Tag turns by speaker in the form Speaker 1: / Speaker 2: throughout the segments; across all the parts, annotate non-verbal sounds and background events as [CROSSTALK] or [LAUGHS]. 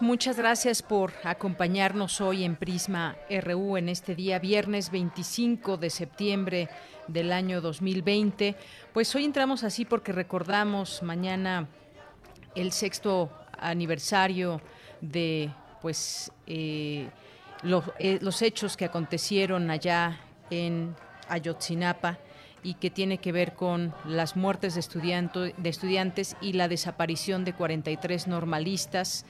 Speaker 1: Muchas gracias por acompañarnos hoy en Prisma RU en este día viernes 25 de septiembre del año 2020. Pues hoy entramos así porque recordamos mañana el sexto aniversario de pues eh, eh, los hechos que acontecieron allá en Ayotzinapa y que tiene que ver con las muertes de, de estudiantes y la desaparición de 43 normalistas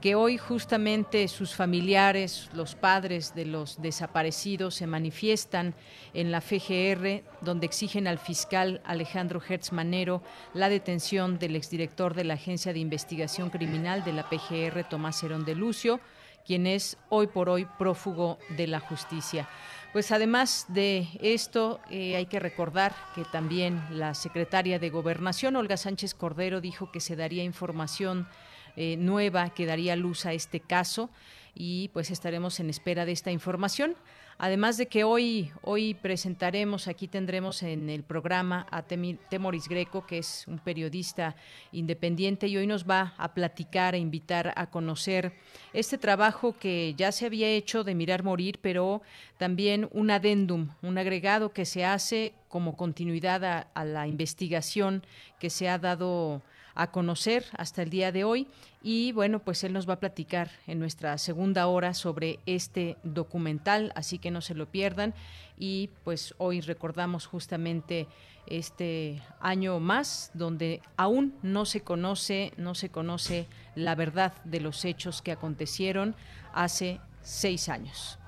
Speaker 1: que hoy justamente sus familiares, los padres de los desaparecidos, se manifiestan en la FGR, donde exigen al fiscal Alejandro Hertz Manero la detención del exdirector de la Agencia de Investigación Criminal de la PGR, Tomás Herón de Lucio, quien es hoy por hoy prófugo de la justicia. Pues además de esto, eh, hay que recordar que también la secretaria de Gobernación, Olga Sánchez Cordero, dijo que se daría información eh, nueva que daría luz a este caso y pues estaremos en espera de esta información. Además de que hoy, hoy presentaremos, aquí tendremos en el programa a Temoris Greco, que es un periodista independiente, y hoy nos va a platicar, a invitar a conocer este trabajo que ya se había hecho de mirar morir, pero también un adendum, un agregado que se hace como continuidad a la investigación que se ha dado a conocer hasta el día de hoy. Y bueno, pues él nos va a platicar en nuestra segunda hora sobre este documental, así que no se lo pierdan. Y pues hoy recordamos justamente este año más donde aún no se conoce, no se conoce la verdad de los hechos que acontecieron hace seis años.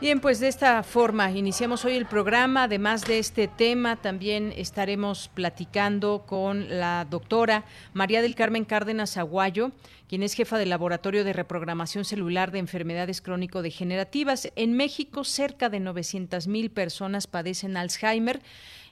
Speaker 1: Bien, pues de esta forma iniciamos hoy el programa. Además de este tema, también estaremos platicando con la doctora María del Carmen Cárdenas Aguayo, quien es jefa del Laboratorio de Reprogramación Celular de Enfermedades Crónico-Degenerativas. En México, cerca de 900 mil personas padecen Alzheimer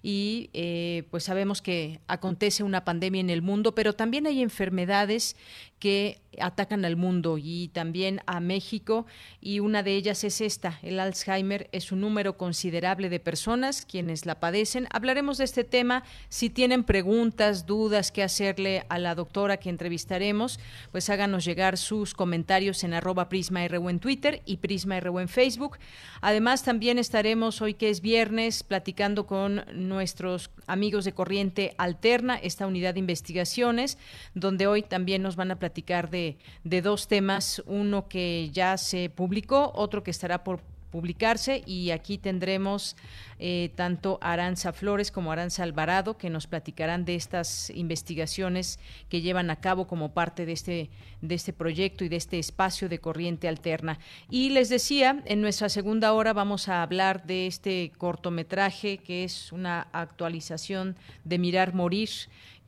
Speaker 1: y eh, pues sabemos que acontece una pandemia en el mundo, pero también hay enfermedades que atacan al mundo y también a México y una de ellas es esta, el Alzheimer es un número considerable de personas quienes la padecen. Hablaremos de este tema, si tienen preguntas, dudas que hacerle a la doctora que entrevistaremos, pues háganos llegar sus comentarios en arroba Prisma RU en Twitter y Prisma RU en Facebook. Además también estaremos hoy que es viernes platicando con nuestros amigos de Corriente Alterna, esta unidad de investigaciones, donde hoy también nos van a platicar de, de dos temas, uno que ya se publicó, otro que estará por publicarse y aquí tendremos eh, tanto Aranza Flores como Aranza Alvarado que nos platicarán de estas investigaciones que llevan a cabo como parte de este de este proyecto y de este espacio de corriente alterna. Y les decía, en nuestra segunda hora vamos a hablar de este cortometraje que es una actualización de Mirar Morir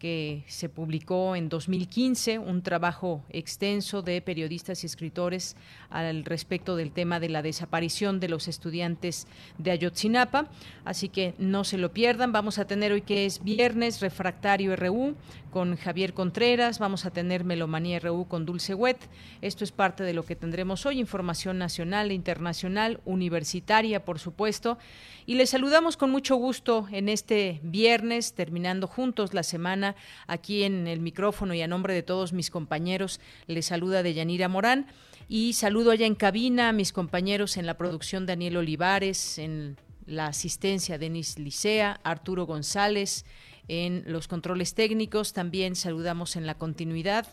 Speaker 1: que se publicó en 2015, un trabajo extenso de periodistas y escritores al respecto del tema de la desaparición de los estudiantes de Ayotzinapa. Así que no se lo pierdan. Vamos a tener hoy que es viernes refractario RU con Javier Contreras, vamos a tener Melomanía RU con Dulce Wet. Esto es parte de lo que tendremos hoy, información nacional e internacional, universitaria, por supuesto. Y les saludamos con mucho gusto en este viernes, terminando juntos la semana aquí en el micrófono y a nombre de todos mis compañeros, les saluda Deyanira Morán. Y saludo allá en cabina a mis compañeros en la producción Daniel Olivares, en la asistencia Denis Licea, Arturo González, en los controles técnicos. También saludamos en la continuidad.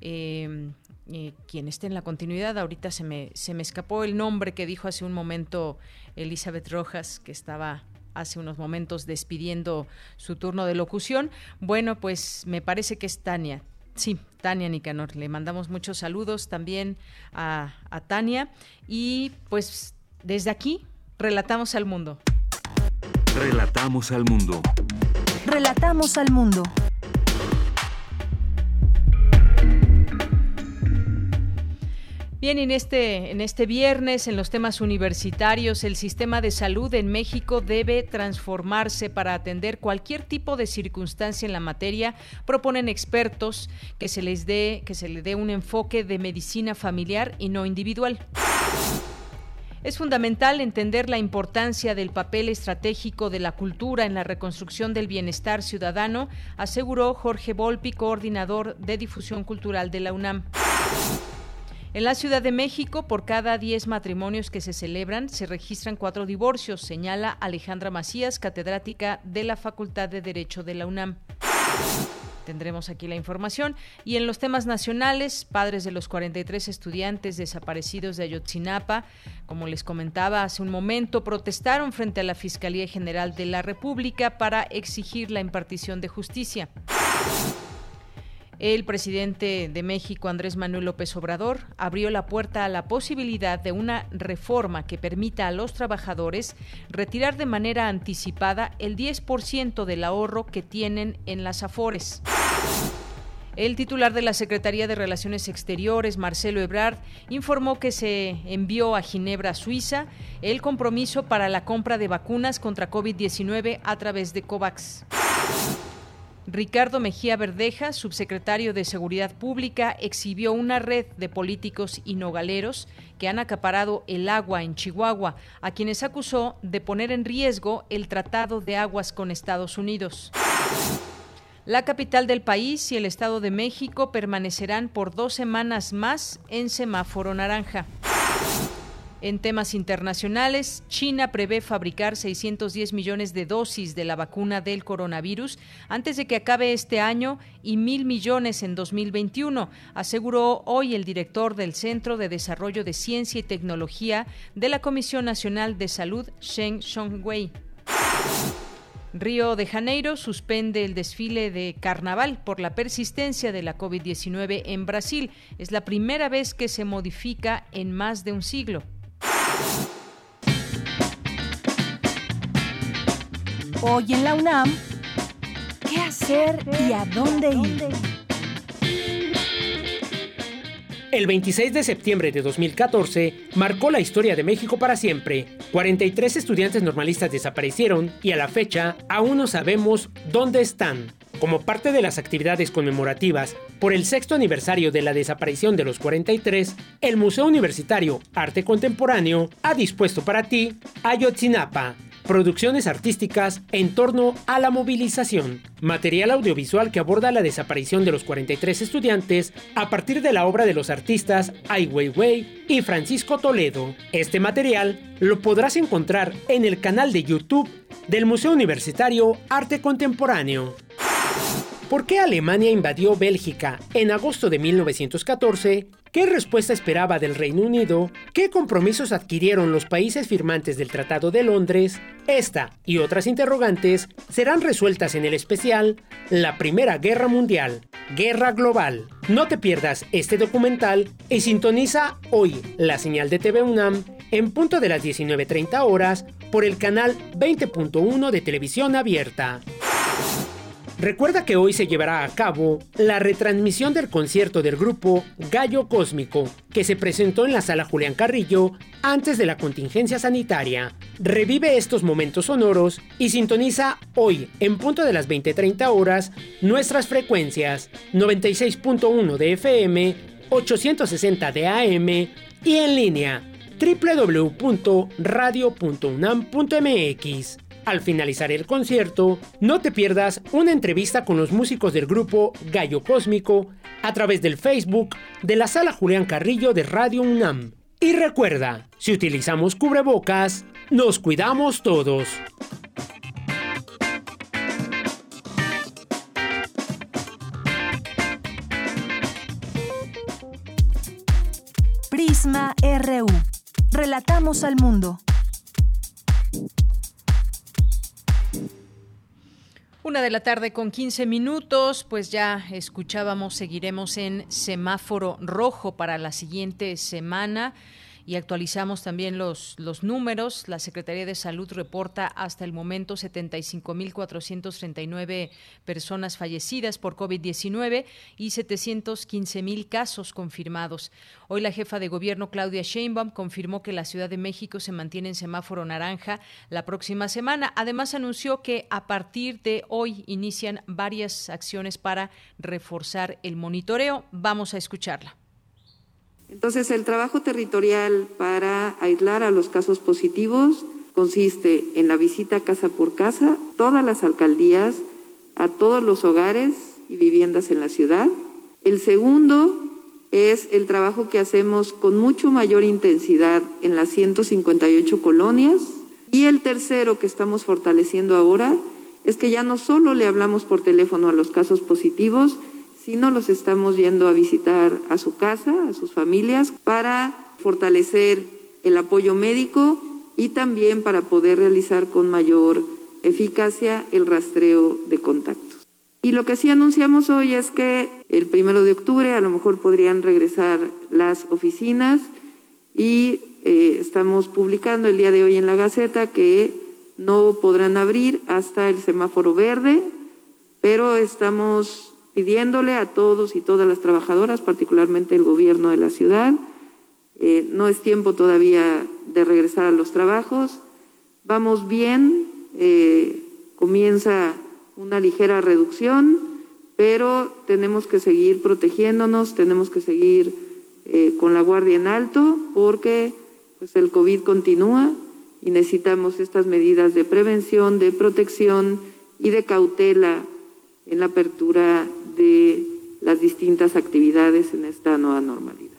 Speaker 1: Eh, eh, quien esté en la continuidad, ahorita se me, se me escapó el nombre que dijo hace un momento Elizabeth Rojas, que estaba hace unos momentos despidiendo su turno de locución. Bueno, pues me parece que es Tania. Sí, Tania Nicanor. Le mandamos muchos saludos también a, a Tania. Y pues desde aquí, relatamos al mundo.
Speaker 2: Relatamos al mundo.
Speaker 3: Relatamos al mundo.
Speaker 1: Bien, en este, en este viernes, en los temas universitarios, el sistema de salud en México debe transformarse para atender cualquier tipo de circunstancia en la materia. Proponen expertos que se les dé, que se le dé un enfoque de medicina familiar y no individual. Es fundamental entender la importancia del papel estratégico de la cultura en la reconstrucción del bienestar ciudadano, aseguró Jorge Volpi, coordinador de difusión cultural de la UNAM. En la Ciudad de México, por cada 10 matrimonios que se celebran, se registran cuatro divorcios, señala Alejandra Macías, catedrática de la Facultad de Derecho de la UNAM. Tendremos aquí la información. Y en los temas nacionales, padres de los 43 estudiantes desaparecidos de Ayotzinapa, como les comentaba hace un momento, protestaron frente a la Fiscalía General de la República para exigir la impartición de justicia. El presidente de México, Andrés Manuel López Obrador, abrió la puerta a la posibilidad de una reforma que permita a los trabajadores retirar de manera anticipada el 10% del ahorro que tienen en las AFORES. El titular de la Secretaría de Relaciones Exteriores, Marcelo Ebrard, informó que se envió a Ginebra, Suiza, el compromiso para la compra de vacunas contra COVID-19 a través de COVAX. Ricardo Mejía Verdeja, subsecretario de Seguridad Pública, exhibió una red de políticos y nogaleros que han acaparado el agua en Chihuahua, a quienes acusó de poner en riesgo el tratado de aguas con Estados Unidos. La capital del país y el Estado de México permanecerán por dos semanas más en semáforo naranja. En temas internacionales, China prevé fabricar 610 millones de dosis de la vacuna del coronavirus antes de que acabe este año y mil millones en 2021, aseguró hoy el director del Centro de Desarrollo de Ciencia y Tecnología de la Comisión Nacional de Salud, Sheng Shongwei. Río de Janeiro suspende el desfile de carnaval por la persistencia de la COVID-19 en Brasil. Es la primera vez que se modifica en más de un siglo.
Speaker 3: Hoy en la UNAM, ¿qué hacer y a dónde ir?
Speaker 4: El 26 de septiembre de 2014 marcó la historia de México para siempre. 43 estudiantes normalistas desaparecieron y a la fecha aún no sabemos dónde están. Como parte de las actividades conmemorativas por el sexto aniversario de la desaparición de los 43, el Museo Universitario Arte Contemporáneo ha dispuesto para ti Ayotzinapa, producciones artísticas en torno a la movilización, material audiovisual que aborda la desaparición de los 43 estudiantes a partir de la obra de los artistas Ai Weiwei y Francisco Toledo. Este material lo podrás encontrar en el canal de YouTube del Museo Universitario Arte Contemporáneo. ¿Por qué Alemania invadió Bélgica en agosto de 1914? ¿Qué respuesta esperaba del Reino Unido? ¿Qué compromisos adquirieron los países firmantes del Tratado de Londres? Esta y otras interrogantes serán resueltas en el especial La Primera Guerra Mundial, Guerra Global. No te pierdas este documental y sintoniza hoy la señal de TV UNAM en punto de las 19.30 horas por el canal 20.1 de televisión abierta. Recuerda que hoy se llevará a cabo la retransmisión del concierto del grupo Gallo Cósmico, que se presentó en la sala Julián Carrillo antes de la contingencia sanitaria. Revive estos momentos sonoros y sintoniza hoy, en punto de las 20:30 horas, nuestras frecuencias 96.1 de FM, 860 de AM y en línea www.radio.unam.mx. Al finalizar el concierto, no te pierdas una entrevista con los músicos del grupo Gallo Cósmico a través del Facebook de la Sala Julián Carrillo de Radio UNAM. Y recuerda, si utilizamos cubrebocas, nos cuidamos todos.
Speaker 3: Prisma RU. Relatamos al mundo.
Speaker 1: Una de la tarde con 15 minutos, pues ya escuchábamos, seguiremos en semáforo rojo para la siguiente semana y actualizamos también los, los números. La Secretaría de Salud reporta hasta el momento 75.439 personas fallecidas por COVID-19 y 715.000 casos confirmados. Hoy la jefa de gobierno Claudia Sheinbaum confirmó que la Ciudad de México se mantiene en semáforo naranja la próxima semana. Además anunció que a partir de hoy inician varias acciones para reforzar el monitoreo. Vamos a escucharla.
Speaker 5: Entonces, el trabajo territorial para aislar a los casos positivos consiste en la visita casa por casa, todas las alcaldías, a todos los hogares y viviendas en la ciudad. El segundo es el trabajo que hacemos con mucho mayor intensidad en las 158 colonias. Y el tercero que estamos fortaleciendo ahora es que ya no solo le hablamos por teléfono a los casos positivos, si no los estamos yendo a visitar a su casa, a sus familias, para fortalecer el apoyo médico y también para poder realizar con mayor eficacia el rastreo de contactos. Y lo que sí anunciamos hoy es que el primero de octubre a lo mejor podrían regresar las oficinas y eh, estamos publicando el día de hoy en la Gaceta que no podrán abrir hasta el semáforo verde, pero estamos pidiéndole a todos y todas las trabajadoras, particularmente el gobierno de la ciudad, eh, no es tiempo todavía de regresar a los trabajos, vamos bien, eh, comienza una ligera reducción, pero tenemos que seguir protegiéndonos, tenemos que seguir eh, con la guardia en alto, porque pues, el COVID continúa y necesitamos estas medidas de prevención, de protección y de cautela en la apertura de las distintas actividades en esta nueva normalidad.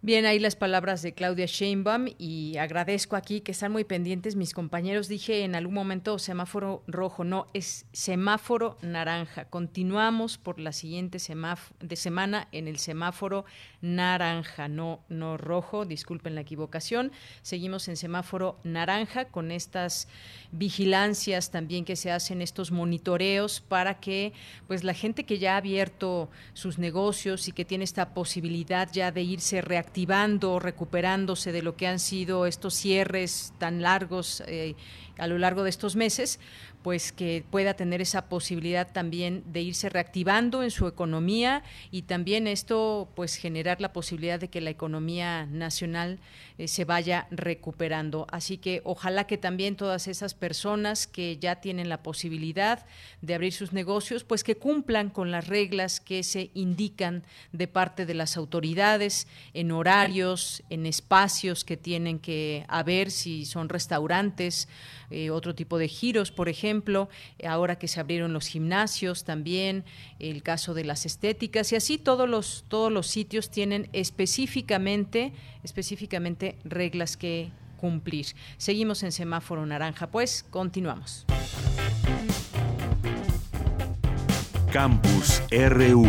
Speaker 1: Bien, ahí las palabras de Claudia Sheinbaum y agradezco aquí que están muy pendientes mis compañeros. Dije en algún momento semáforo rojo, no, es semáforo naranja. Continuamos por la siguiente de semana en el semáforo naranja, no, no rojo, disculpen la equivocación. Seguimos en semáforo naranja con estas vigilancias también que se hacen, estos monitoreos para que pues la gente que ya ha abierto sus negocios y que tiene esta posibilidad ya de irse reactivando activando, recuperándose de lo que han sido estos cierres tan largos eh, a lo largo de estos meses, pues que pueda tener esa posibilidad también de irse reactivando en su economía y también esto pues generar la posibilidad de que la economía nacional eh, se vaya recuperando. Así que ojalá que también todas esas personas que ya tienen la posibilidad de abrir sus negocios, pues que cumplan con las reglas que se indican de parte de las autoridades en horarios, en espacios que tienen que haber, si son restaurantes, eh, otro tipo de giros, por ejemplo, ahora que se abrieron los gimnasios también, el caso de las estéticas y así todos los todos los sitios tienen específicamente específicamente reglas que cumplir. Seguimos en semáforo naranja, pues continuamos.
Speaker 2: Campus RU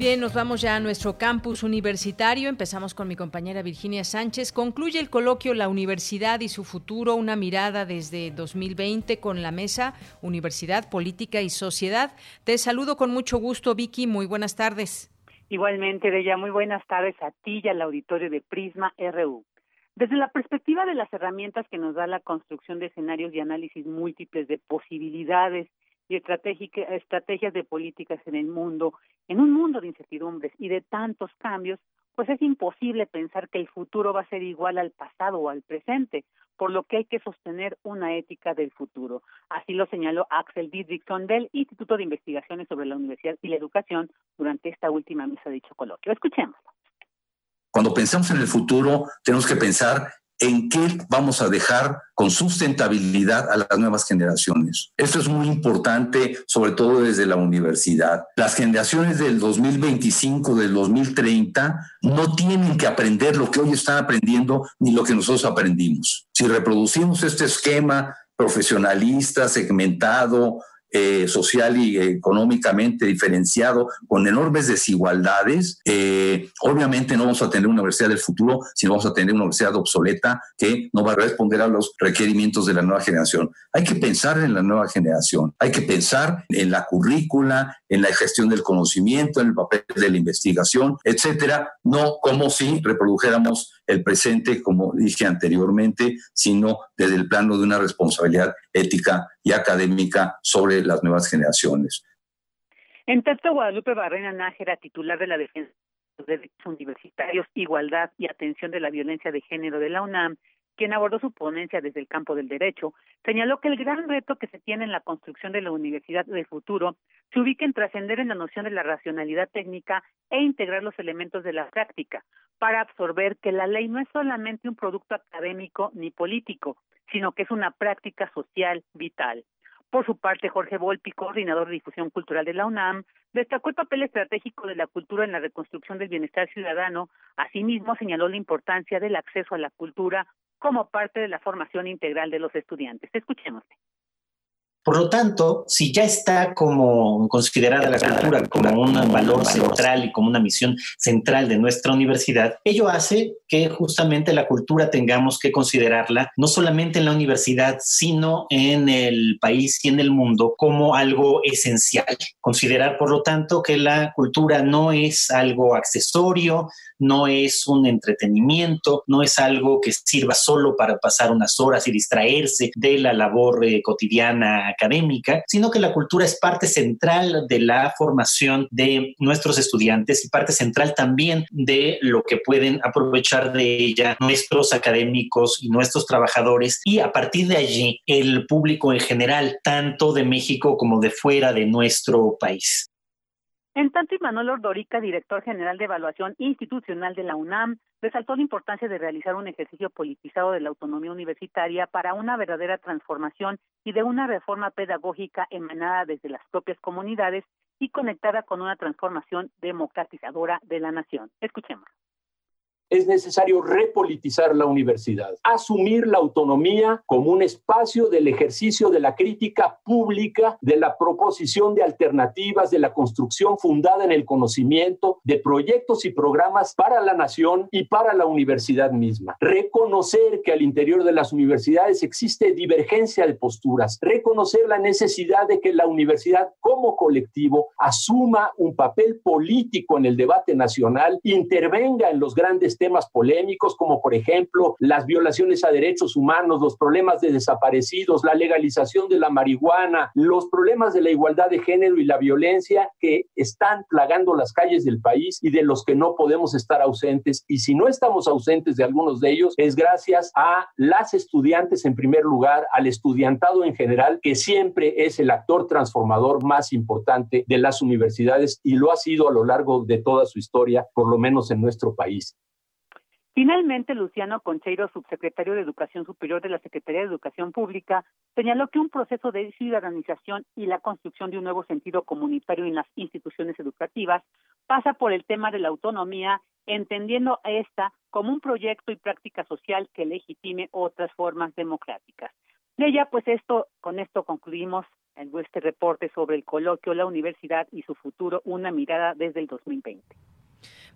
Speaker 1: Bien, nos vamos ya a nuestro campus universitario. Empezamos con mi compañera Virginia Sánchez. Concluye el coloquio La Universidad y su futuro, una mirada desde 2020 con la mesa Universidad, Política y Sociedad. Te saludo con mucho gusto, Vicky. Muy buenas tardes.
Speaker 6: Igualmente, Bella, muy buenas tardes a ti y al auditorio de Prisma RU. Desde la perspectiva de las herramientas que nos da la construcción de escenarios y análisis múltiples de posibilidades y estrategias de políticas en el mundo, en un mundo de incertidumbres y de tantos cambios, pues es imposible pensar que el futuro va a ser igual al pasado o al presente, por lo que hay que sostener una ética del futuro. Así lo señaló Axel Didrikson del Instituto de Investigaciones sobre la Universidad y la Educación durante esta última mesa de dicho coloquio. Escuchémoslo.
Speaker 7: Cuando pensamos en el futuro, tenemos que pensar en qué vamos a dejar con sustentabilidad a las nuevas generaciones. Esto es muy importante, sobre todo desde la universidad. Las generaciones del 2025, del 2030, no tienen que aprender lo que hoy están aprendiendo ni lo que nosotros aprendimos. Si reproducimos este esquema profesionalista, segmentado, eh, social y económicamente diferenciado, con enormes desigualdades, eh, obviamente no vamos a tener una universidad del futuro, sino vamos a tener una universidad obsoleta que no va a responder a los requerimientos de la nueva generación. Hay que pensar en la nueva generación, hay que pensar en la currícula, en la gestión del conocimiento, en el papel de la investigación, etcétera, no como si reprodujéramos el presente, como dije anteriormente, sino desde el plano de una responsabilidad ética y académica sobre las nuevas generaciones.
Speaker 6: En tanto, Guadalupe Barrena Nájera, titular de la Defensa de Derechos Universitarios, Igualdad y Atención de la Violencia de Género de la UNAM, quien abordó su ponencia desde el campo del derecho, señaló que el gran reto que se tiene en la construcción de la universidad del futuro se ubica en trascender en la noción de la racionalidad técnica e integrar los elementos de la práctica, para absorber que la ley no es solamente un producto académico ni político, sino que es una práctica social vital. Por su parte, Jorge Volpi, coordinador de difusión cultural de la UNAM, destacó el papel estratégico de la cultura en la reconstrucción del bienestar ciudadano. Asimismo, señaló la importancia del acceso a la cultura como parte de la formación integral de los estudiantes. Escuchemos.
Speaker 8: Por lo tanto, si ya está como considerada la cultura como un valor central y como una misión central de nuestra universidad, ello hace que justamente la cultura tengamos que considerarla no solamente en la universidad, sino en el país y en el mundo como algo esencial. Considerar, por lo tanto, que la cultura no es algo accesorio, no es un entretenimiento, no es algo que sirva solo para pasar unas horas y distraerse de la labor eh, cotidiana académica, sino que la cultura es parte central de la formación de nuestros estudiantes y parte central también de lo que pueden aprovechar de ella nuestros académicos y nuestros trabajadores y a partir de allí el público en general, tanto de México como de fuera de nuestro país.
Speaker 6: En tanto, Manuel Ordorica, director general de evaluación institucional de la UNAM, resaltó la importancia de realizar un ejercicio politizado de la autonomía universitaria para una verdadera transformación y de una reforma pedagógica emanada desde las propias comunidades y conectada con una transformación democratizadora de la nación. Escuchemos
Speaker 9: es necesario repolitizar la universidad, asumir la autonomía como un espacio del ejercicio de la crítica pública, de la proposición de alternativas, de la construcción fundada en el conocimiento, de proyectos y programas para la nación y para la universidad misma. Reconocer que al interior de las universidades existe divergencia de posturas, reconocer la necesidad de que la universidad como colectivo asuma un papel político en el debate nacional, intervenga en los grandes temas polémicos como por ejemplo las violaciones a derechos humanos, los problemas de desaparecidos, la legalización de la marihuana, los problemas de la igualdad de género y la violencia que están plagando las calles del país y de los que no podemos estar ausentes. Y si no estamos ausentes de algunos de ellos, es gracias a las estudiantes en primer lugar, al estudiantado en general, que siempre es el actor transformador más importante de las universidades y lo ha sido a lo largo de toda su historia, por lo menos en nuestro país.
Speaker 6: Finalmente, Luciano Concheiro, subsecretario de Educación Superior de la Secretaría de Educación Pública, señaló que un proceso de ciudadanización y la construcción de un nuevo sentido comunitario en las instituciones educativas pasa por el tema de la autonomía, entendiendo a esta como un proyecto y práctica social que legitime otras formas democráticas. De ella, pues esto, con esto concluimos este reporte sobre el coloquio La Universidad y su futuro, una mirada desde el 2020.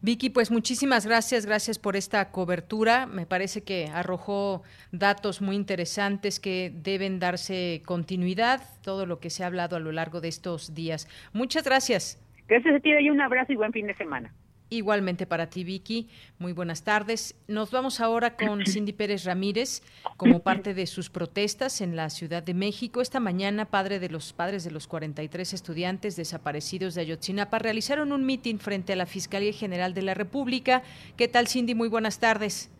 Speaker 1: Vicky, pues muchísimas gracias, gracias por esta cobertura. Me parece que arrojó datos muy interesantes que deben darse continuidad, todo lo que se ha hablado a lo largo de estos días. Muchas gracias.
Speaker 6: Gracias a ti, y un abrazo y buen fin de semana.
Speaker 1: Igualmente para ti, Vicky. Muy buenas tardes. Nos vamos ahora con Cindy Pérez Ramírez como parte de sus protestas en la Ciudad de México. Esta mañana, padre de los padres de los 43 estudiantes desaparecidos de Ayotzinapa realizaron un mitin frente a la Fiscalía General de la República. ¿Qué tal, Cindy? Muy buenas tardes.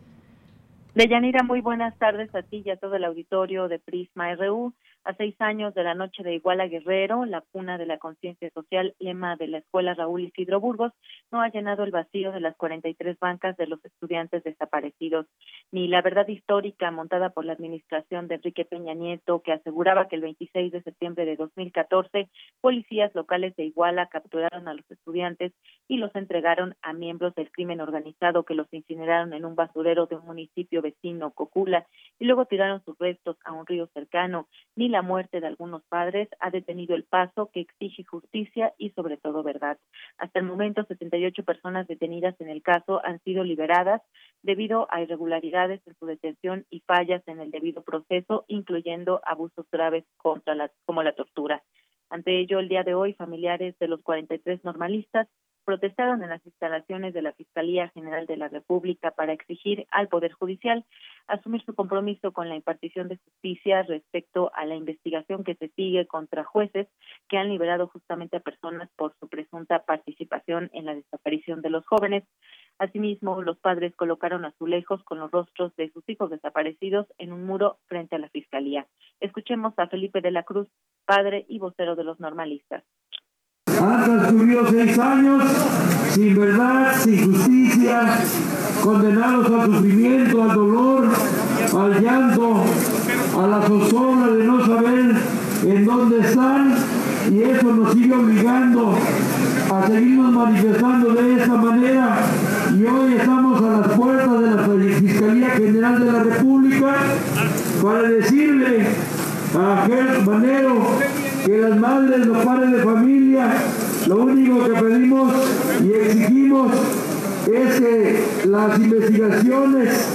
Speaker 10: Deyanira, muy buenas tardes a ti y a todo el auditorio de Prisma RU a seis años de la noche de Iguala Guerrero, la cuna de la conciencia social, lema de la Escuela Raúl Isidro Burgos, no ha llenado el vacío de las 43 bancas de los estudiantes desaparecidos, ni la verdad histórica montada por la administración de Enrique Peña Nieto, que aseguraba que el 26 de septiembre de 2014, policías locales de Iguala capturaron a los estudiantes y los entregaron a miembros del crimen organizado que los incineraron en un basurero de un municipio vecino, Cocula, y luego tiraron sus restos a un río cercano, ni la muerte de algunos padres ha detenido el paso que exige justicia y sobre todo verdad. Hasta el momento, 78 personas detenidas en el caso han sido liberadas debido a irregularidades en su detención y fallas en el debido proceso, incluyendo abusos graves contra la, como la tortura. Ante ello, el día de hoy, familiares de los 43 normalistas protestaron en las instalaciones de la Fiscalía General de la República para exigir al Poder Judicial asumir su compromiso con la impartición de justicia respecto a la investigación que se sigue contra jueces que han liberado justamente a personas por su presunta participación en la desaparición de los jóvenes. Asimismo, los padres colocaron azulejos con los rostros de sus hijos desaparecidos en un muro frente a la Fiscalía. Escuchemos a Felipe de la Cruz, padre y vocero de los normalistas.
Speaker 11: Han transcurrido seis años sin verdad, sin justicia, condenados al sufrimiento, al dolor, al llanto, a la zozobra de no saber en dónde están y eso nos sigue obligando a seguirnos manifestando de esa manera. Y hoy estamos a las puertas de la Fiscalía General de la República para decirle a Gert Manero que las madres, los padres de familia, lo único que pedimos y exigimos es que las investigaciones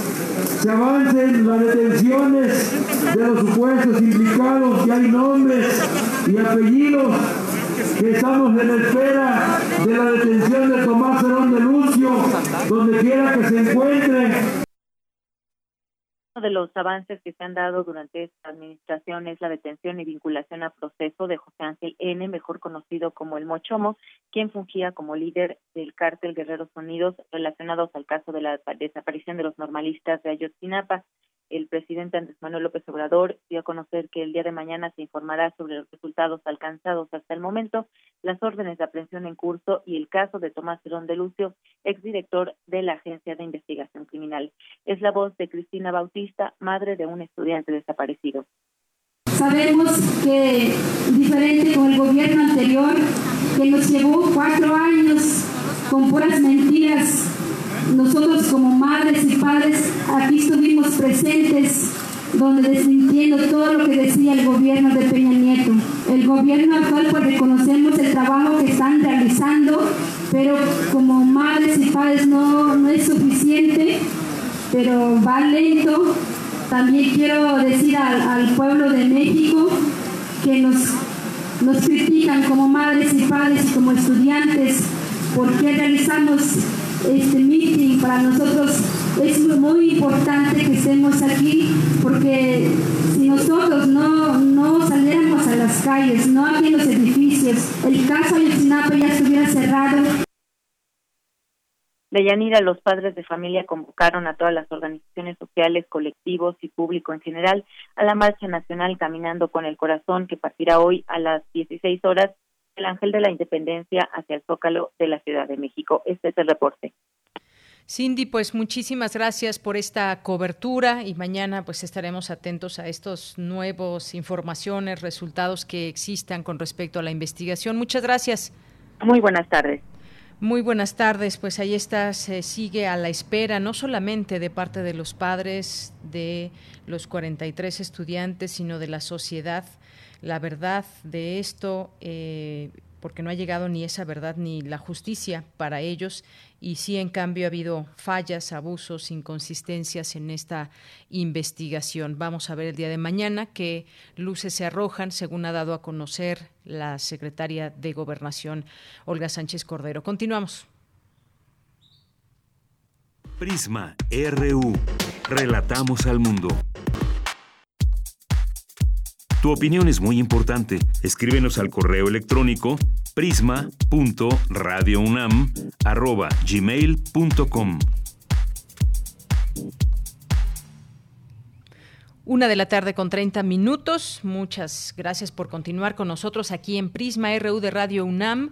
Speaker 11: se avancen, las detenciones de los supuestos implicados, que hay nombres y apellidos, que estamos en espera de la detención de Tomás Herón de Lucio, donde quiera que se encuentre.
Speaker 10: De los avances que se han dado durante esta administración es la detención y vinculación a proceso de José Ángel N., mejor conocido como el Mochomo, quien fungía como líder del cártel Guerreros Unidos relacionados al caso de la desaparición de los normalistas de Ayotzinapa el presidente Andrés Manuel López Obrador dio a conocer que el día de mañana se informará sobre los resultados alcanzados hasta el momento, las órdenes de aprehensión en curso y el caso de Tomás Herón de Lucio, exdirector de la Agencia de Investigación Criminal. Es la voz de Cristina Bautista, madre de un estudiante desaparecido.
Speaker 12: Sabemos que, diferente con el gobierno anterior, que nos llevó cuatro años con puras mentiras nosotros como madres y padres aquí estuvimos presentes donde desmintiendo todo lo que decía el gobierno de Peña Nieto. El gobierno actual pues reconocemos el trabajo que están realizando, pero como madres y padres no, no es suficiente, pero va lento. También quiero decir al, pueblo de México que nos, nos critican como madres y padres y como estudiantes porque realizamos este meeting para nosotros es muy importante que estemos aquí porque si nosotros no, no saliéramos a las calles, no aquí en los edificios, el caso Ayotzinapa ya estuviera cerrado.
Speaker 10: De Yanira, los padres de familia convocaron a todas las organizaciones sociales, colectivos y público en general a la marcha nacional Caminando con el Corazón que partirá hoy a las 16 horas el Ángel de la Independencia hacia el Zócalo de la Ciudad de México. Este es el reporte.
Speaker 1: Cindy, pues muchísimas gracias por esta cobertura y mañana pues estaremos atentos a estos nuevos informaciones, resultados que existan con respecto a la investigación. Muchas gracias.
Speaker 10: Muy buenas tardes.
Speaker 1: Muy buenas tardes, pues ahí está, se sigue a la espera, no solamente de parte de los padres de los 43 estudiantes, sino de la sociedad la verdad de esto, eh, porque no ha llegado ni esa verdad ni la justicia para ellos y sí en cambio ha habido fallas, abusos, inconsistencias en esta investigación. Vamos a ver el día de mañana qué luces se arrojan, según ha dado a conocer la secretaria de Gobernación, Olga Sánchez Cordero. Continuamos.
Speaker 2: Prisma RU. Relatamos al mundo. Tu opinión es muy importante. Escríbenos al correo electrónico prisma.radiounam@gmail.com.
Speaker 1: Una de la tarde con 30 minutos. Muchas gracias por continuar con nosotros aquí en Prisma RU de Radio UNAM.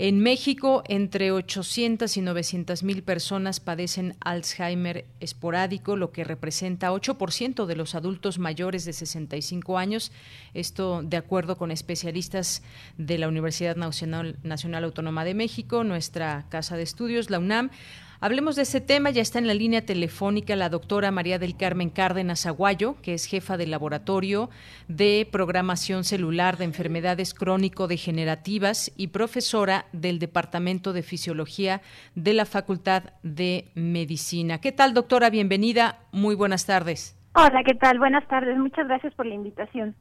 Speaker 1: En México, entre 800 y 900 mil personas padecen Alzheimer esporádico, lo que representa 8% de los adultos mayores de 65 años. Esto de acuerdo con especialistas de la Universidad Nacional, Nacional Autónoma de México, nuestra casa de estudios, la UNAM. Hablemos de ese tema, ya está en la línea telefónica la doctora María del Carmen Cárdenas Aguayo, que es jefa del Laboratorio de Programación Celular de Enfermedades Crónico-Degenerativas y profesora del Departamento de Fisiología de la Facultad de Medicina. ¿Qué tal, doctora? Bienvenida. Muy buenas tardes.
Speaker 13: Hola, ¿qué tal? Buenas tardes. Muchas gracias por la invitación.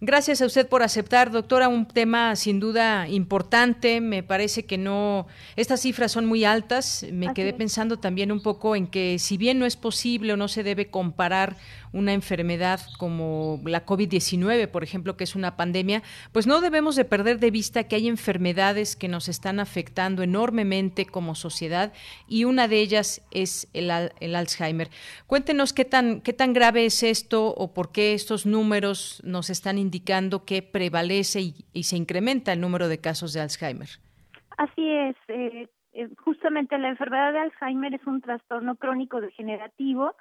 Speaker 1: Gracias a usted por aceptar, doctora, un tema sin duda importante. Me parece que no, estas cifras son muy altas. Me quedé pensando también un poco en que si bien no es posible o no se debe comparar una enfermedad como la COVID-19, por ejemplo, que es una pandemia, pues no debemos de perder de vista que hay enfermedades que nos están afectando enormemente como sociedad y una de ellas es el, el Alzheimer. Cuéntenos qué tan, qué tan grave es esto o por qué estos números nos están indicando que prevalece y, se incrementa el número de casos de Alzheimer.
Speaker 13: Así es. Eh, eh, justamente la enfermedad de Alzheimer es un trastorno crónico degenerativo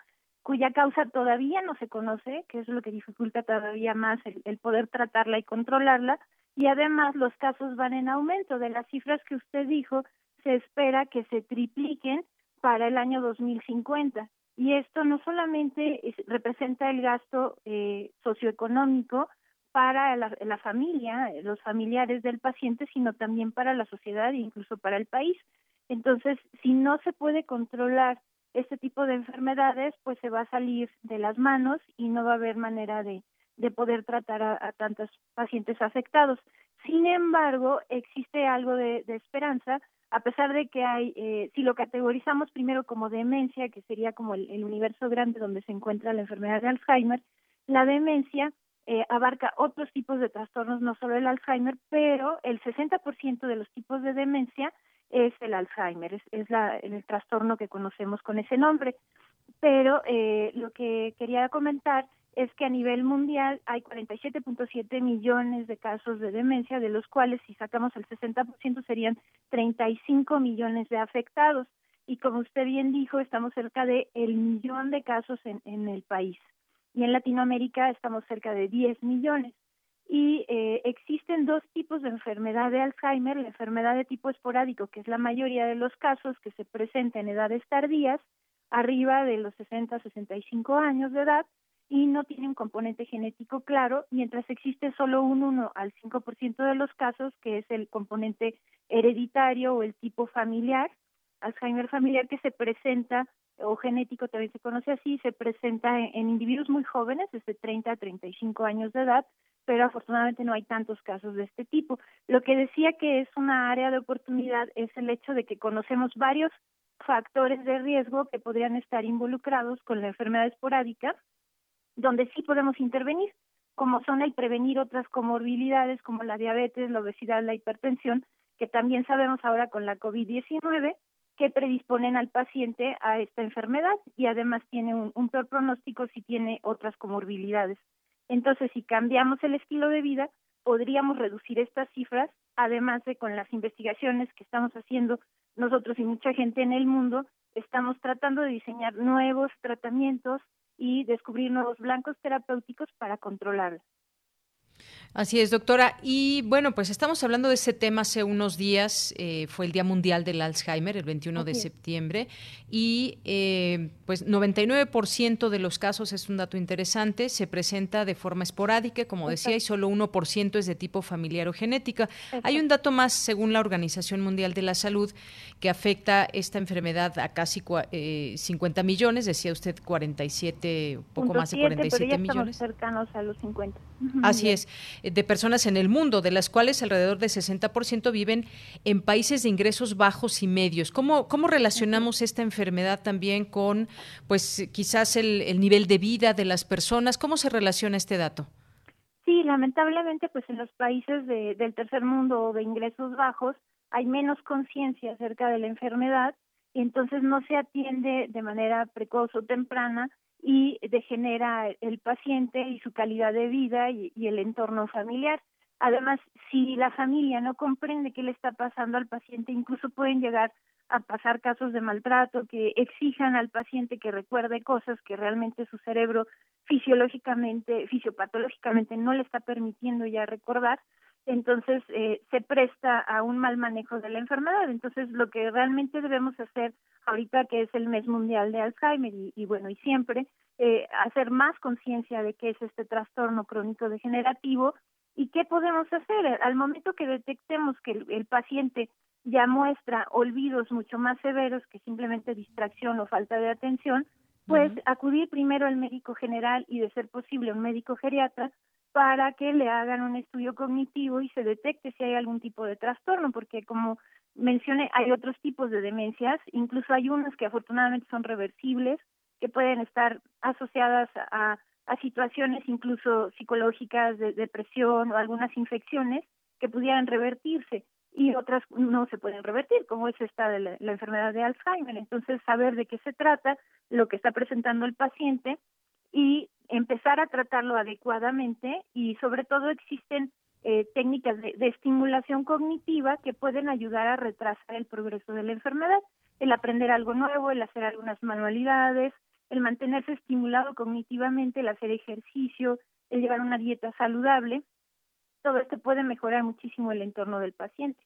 Speaker 13: cuya causa todavía no se conoce, que es lo que dificulta todavía más el, poder tratarla y controlarla, y además los casos van en aumento. De las cifras que usted dijo, se espera que se tripliquen para el año 2050. Y esto no solamente representa el gasto eh, socioeconómico para la, la, familia, los familiares del paciente, sino también para la sociedad e incluso para el país. Entonces, si no se puede controlar este tipo de enfermedades pues se va a salir de las manos y no va a haber manera de, de poder tratar a, tantos pacientes afectados. Sin embargo, existe algo de, esperanza, a pesar de que hay, eh, si lo categorizamos primero como demencia, que sería como el, universo grande donde se encuentra la enfermedad de Alzheimer, la demencia eh, abarca otros tipos de trastornos, no solo el Alzheimer, pero el 60% de los tipos de demencia es el Alzheimer, es, es la, el trastorno que conocemos con ese nombre. Pero eh, lo que quería comentar es que a nivel mundial hay 47.7 millones de casos de demencia, de los cuales si sacamos el 60% serían 35 millones de afectados. Y como usted bien dijo, estamos cerca de el millón de casos en, en el país. Y en Latinoamérica estamos cerca de 10 millones y eh, existen dos tipos de enfermedad de Alzheimer, la enfermedad de tipo esporádico, que es la mayoría de los casos que se presenta en edades tardías, arriba de los 60 65 años de edad, y no tiene un componente genético claro, mientras existe solo un 1 al 5% de los casos, que es el componente hereditario o el tipo familiar, Alzheimer familiar, que se presenta, o genético también se conoce así, se presenta en, en individuos muy jóvenes, desde 30 a 35 años de edad, pero afortunadamente no hay tantos casos de este tipo. Lo que decía que es una área de oportunidad es el hecho de que conocemos varios factores de riesgo que podrían estar involucrados con la enfermedad esporádica, donde sí podemos intervenir, como son el prevenir otras comorbilidades como la diabetes, la obesidad, la hipertensión, que también sabemos ahora con la COVID-19 que predisponen al paciente a esta enfermedad y además tiene un, un peor pronóstico si tiene otras comorbilidades. Entonces, si cambiamos el estilo de vida, podríamos reducir estas cifras, además de con las investigaciones que estamos haciendo nosotros y mucha gente en el mundo, estamos tratando de diseñar nuevos tratamientos y descubrir nuevos blancos terapéuticos para controlarla.
Speaker 1: Así es, doctora. Y bueno, pues estamos hablando de ese tema hace unos días, eh, fue el Día Mundial del Alzheimer, el 21 de septiembre, y eh, pues 99% de los casos, es un dato interesante, se presenta de forma esporádica, como decía, y solo 1% es de tipo familiar o genética. Hay un dato más, según la Organización Mundial de la Salud, que afecta esta enfermedad a casi 50 eh, millones, decía usted 47, poco más de 47
Speaker 13: pero ya
Speaker 1: millones.
Speaker 13: Estamos cercanos a los 50.
Speaker 1: Así es. De personas en el mundo, de las cuales alrededor de 60% viven en países de ingresos bajos y medios. ¿Cómo, cómo relacionamos esta enfermedad también con, pues, quizás el, el nivel de vida de las personas? ¿Cómo se relaciona este dato?
Speaker 13: Sí, lamentablemente, pues en los países de, del tercer mundo o de ingresos bajos hay menos conciencia acerca de la enfermedad y entonces no se atiende de manera precoz o temprana y degenera el paciente y su calidad de vida y, el entorno familiar. Además, si la familia no comprende qué le está pasando al paciente, incluso pueden llegar a pasar casos de maltrato que exijan al paciente que recuerde cosas que realmente su cerebro fisiológicamente, fisiopatológicamente no le está permitiendo ya recordar, entonces eh, se presta a un mal manejo de la enfermedad. Entonces lo que realmente debemos hacer ahorita que es el mes mundial de Alzheimer y, bueno y siempre eh, hacer más conciencia de qué es este trastorno crónico degenerativo y qué podemos hacer al momento que detectemos que el paciente ya muestra olvidos mucho más severos que simplemente distracción o falta de atención, pues acudir primero al médico general y de ser posible un médico geriatra para que le hagan un estudio cognitivo y se detecte si hay algún tipo de trastorno, porque como mencioné, hay otros tipos de demencias, incluso hay unas que afortunadamente son reversibles, que pueden estar asociadas a, a situaciones incluso psicológicas de depresión o algunas infecciones que pudieran revertirse y otras no se pueden revertir, como es esta de la, enfermedad de Alzheimer. Entonces, saber de qué se trata, lo que está presentando el paciente y empezar a tratarlo adecuadamente y sobre todo existen eh, técnicas de, de, estimulación cognitiva que pueden ayudar a retrasar el progreso de la enfermedad, el aprender algo nuevo, el hacer algunas manualidades, el mantenerse estimulado cognitivamente, el hacer ejercicio, el llevar una dieta saludable todo esto puede mejorar muchísimo el entorno del paciente.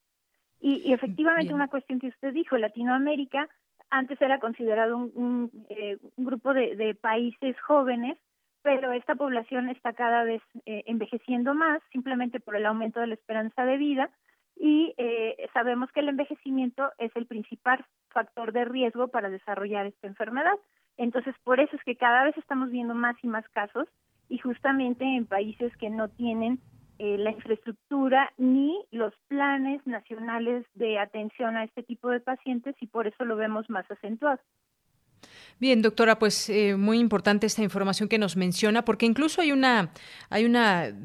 Speaker 13: Y, efectivamente una cuestión que usted dijo, Latinoamérica antes era considerado un, eh, grupo de, países jóvenes, pero esta población está cada vez eh, envejeciendo más simplemente por el aumento de la esperanza de vida y eh, sabemos que el envejecimiento es el principal factor de riesgo para desarrollar esta enfermedad. Entonces, por eso es que cada vez estamos viendo más y más casos y justamente en países que no tienen eh, la infraestructura ni los planes nacionales de atención a este tipo de pacientes y por eso lo vemos más acentuado.
Speaker 1: Bien, doctora, pues eh, muy importante esta información que nos menciona, porque incluso hay una, hay una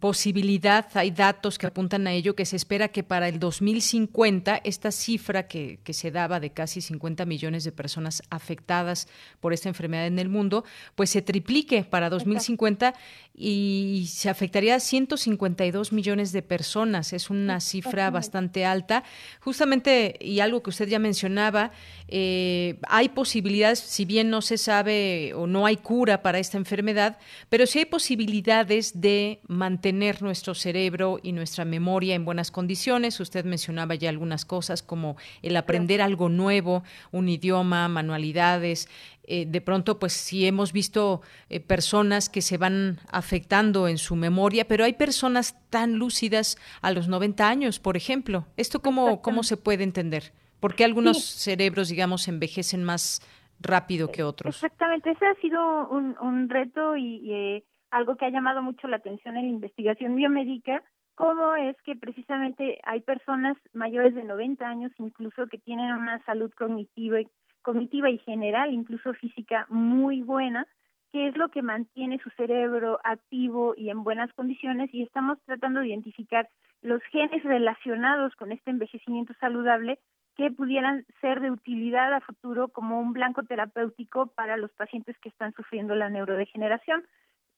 Speaker 1: posibilidad, hay datos que apuntan a ello, que se espera que para el 2050 esta cifra que, que se daba de casi 50 millones de personas afectadas por esta enfermedad en el mundo, pues se triplique para 2050 y se afectaría a 152 millones de personas. Es una cifra bastante alta. Justamente, y algo que usted ya mencionaba, eh, hay posibilidades, si bien no se sabe o no hay cura para esta enfermedad, pero sí hay posibilidades de mantener nuestro cerebro y nuestra memoria en buenas condiciones. Usted mencionaba ya algunas cosas como el aprender algo nuevo, un idioma, manualidades, eh, de pronto, pues sí hemos visto eh, personas que se van afectando en su memoria, pero hay personas tan lúcidas a los 90 años, por ejemplo. ¿Esto cómo, cómo se puede entender? ¿Por qué algunos cerebros, digamos, envejecen más rápido que otros?
Speaker 13: Exactamente, ese ha sido un, un reto y, eh, algo que ha llamado mucho la atención en la investigación biomédica, cómo es que precisamente hay personas mayores de 90 años incluso que tienen una salud cognitiva cognitiva y general, incluso física, muy buena, que es lo que mantiene su cerebro activo y en buenas condiciones y estamos tratando de identificar los genes relacionados con este envejecimiento saludable que pudieran ser de utilidad a futuro como un blanco terapéutico para los pacientes que están sufriendo la neurodegeneración.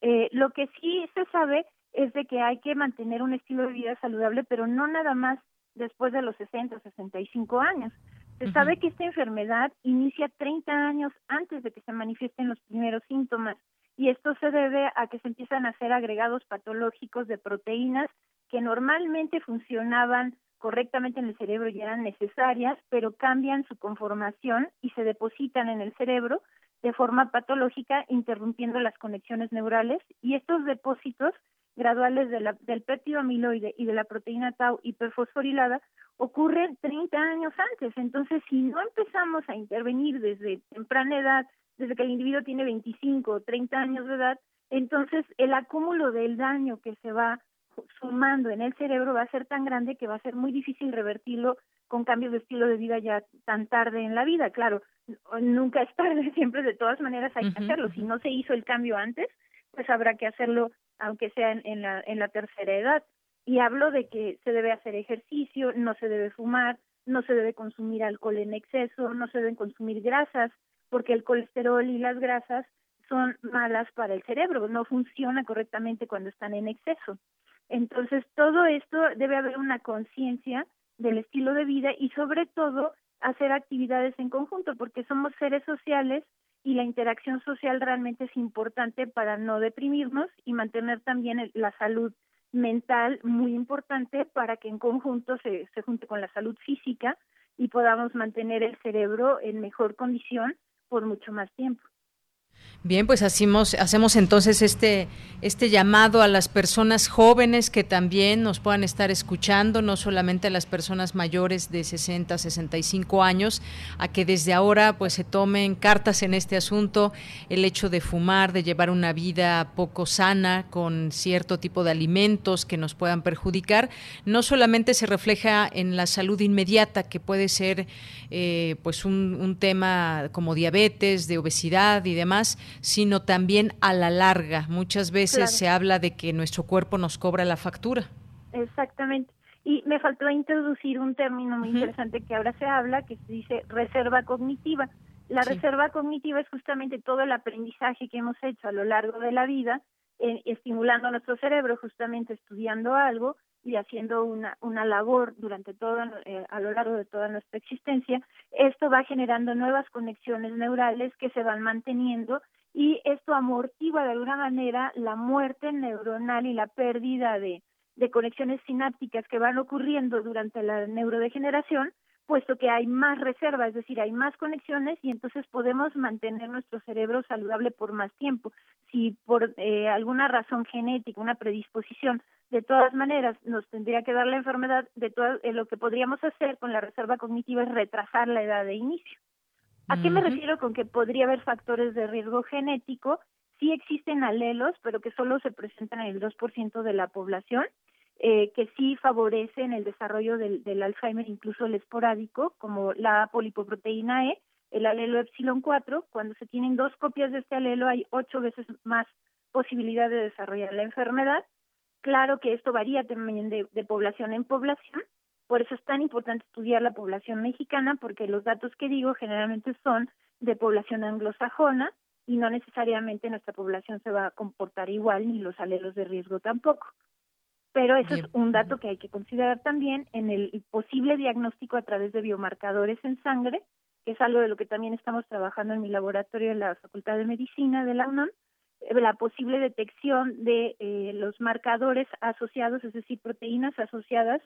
Speaker 13: Eh, lo que sí se sabe es de que hay que mantener un estilo de vida saludable, pero no nada más después de los 60 o 65 años. Se sabe que esta enfermedad inicia 30 años antes de que se manifiesten los primeros síntomas y esto se debe a que se empiezan a hacer agregados patológicos de proteínas que normalmente funcionaban correctamente en el cerebro y eran necesarias, pero cambian su conformación y se depositan en el cerebro de forma patológica, interrumpiendo las conexiones neurales y estos depósitos graduales de la, del péptido amiloide y de la proteína tau hiperfosforilada ocurren 30 años antes. Entonces, si no empezamos a intervenir desde temprana edad, desde que el individuo tiene 25 o 30 años de edad, entonces el acúmulo del daño que se va sumando en el cerebro va a ser tan grande que va a ser muy difícil revertirlo con cambios de estilo de vida ya tan tarde en la vida. Claro, nunca es tarde, [LAUGHS] siempre de todas maneras hay que hacerlo. Si no se hizo el cambio antes, pues habrá que hacerlo aunque sea en, la, en la tercera edad. Y hablo de que se debe hacer ejercicio, no se debe fumar, no se debe consumir alcohol en exceso, no se deben consumir grasas, porque el colesterol y las grasas son malas para el cerebro, no funciona correctamente cuando están en exceso. Entonces, todo esto debe haber una conciencia del estilo de vida y sobre todo hacer actividades en conjunto, porque somos seres sociales y la interacción social realmente es importante para no deprimirnos y mantener también la salud mental muy importante para que en conjunto se, se junte con la salud física y podamos mantener el cerebro en mejor condición por mucho más tiempo.
Speaker 1: Bien, pues hacemos, hacemos entonces este, este llamado a las personas jóvenes que también nos puedan estar escuchando, no solamente a las personas mayores de 60, 65 años, a que desde ahora pues se tomen cartas en este asunto, el hecho de fumar, de llevar una vida poco sana con cierto tipo de alimentos que nos puedan perjudicar, no solamente se refleja en la salud inmediata, que puede ser eh, pues un, un tema como diabetes, de obesidad y demás, sino también a la larga. Muchas veces se habla de que nuestro cuerpo nos cobra la factura.
Speaker 13: Exactamente. Y me faltó introducir un término muy interesante que ahora se habla, que se dice reserva cognitiva. La reserva cognitiva es justamente todo el aprendizaje que hemos hecho a lo largo de la vida, eh, estimulando nuestro cerebro, justamente estudiando algo y haciendo una, una labor durante todo, eh, a lo largo de toda nuestra existencia. Esto va generando nuevas conexiones neurales que se van manteniendo y esto amortigua de alguna manera la muerte neuronal y la pérdida de, de conexiones sinápticas que van ocurriendo durante la neurodegeneración, puesto que hay más reserva, es decir, hay más conexiones y entonces podemos mantener nuestro cerebro saludable por más tiempo. Si por eh, alguna razón genética, una predisposición, de todas maneras nos tendría que dar la enfermedad, de todo, eh, lo que podríamos hacer con la reserva cognitiva es retrasar la edad de inicio. ¿A qué me refiero con que podría haber factores de riesgo genético? Sí existen alelos, pero que solo se presentan en el 2% de la población, eh, que sí favorecen el desarrollo del, del, Alzheimer, incluso el esporádico, como la polipoproteína E, el alelo epsilon 4. Cuando se tienen dos copias de este alelo hay ocho veces más posibilidad de desarrollar la enfermedad. Claro que esto varía también de, de población en población, por eso es tan importante estudiar la población mexicana, porque los datos que digo generalmente son de población anglosajona y no necesariamente nuestra población se va a comportar igual, ni los alelos de riesgo tampoco. Pero eso es un dato que hay que considerar también en el posible diagnóstico a través de biomarcadores en sangre, que es algo de lo que también estamos trabajando en mi laboratorio en la Facultad de Medicina de la UNAM, la posible detección de eh, los marcadores asociados, es decir, proteínas asociadas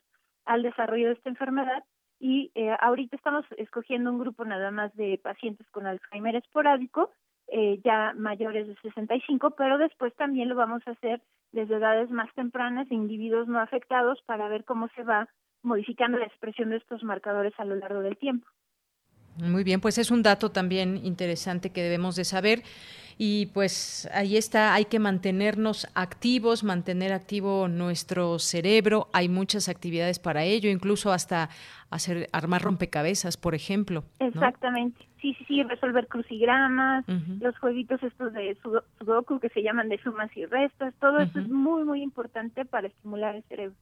Speaker 13: al desarrollo de esta enfermedad y eh, ahorita estamos escogiendo un grupo nada más de pacientes con Alzheimer esporádico, eh, ya mayores de 65, pero después también lo vamos a hacer desde edades más tempranas de individuos no afectados para ver cómo se va modificando la expresión de estos marcadores a lo largo del tiempo.
Speaker 1: Muy bien, pues es un dato también interesante que debemos de saber y pues ahí está, hay que mantenernos activos, mantener activo nuestro cerebro, hay muchas actividades para ello, incluso hasta hacer armar rompecabezas, por ejemplo.
Speaker 13: Exactamente. Sí, sí, sí, resolver crucigramas, los jueguitos estos de sudoku que se llaman de sumas y restas, todo eso es muy muy importante para estimular el cerebro.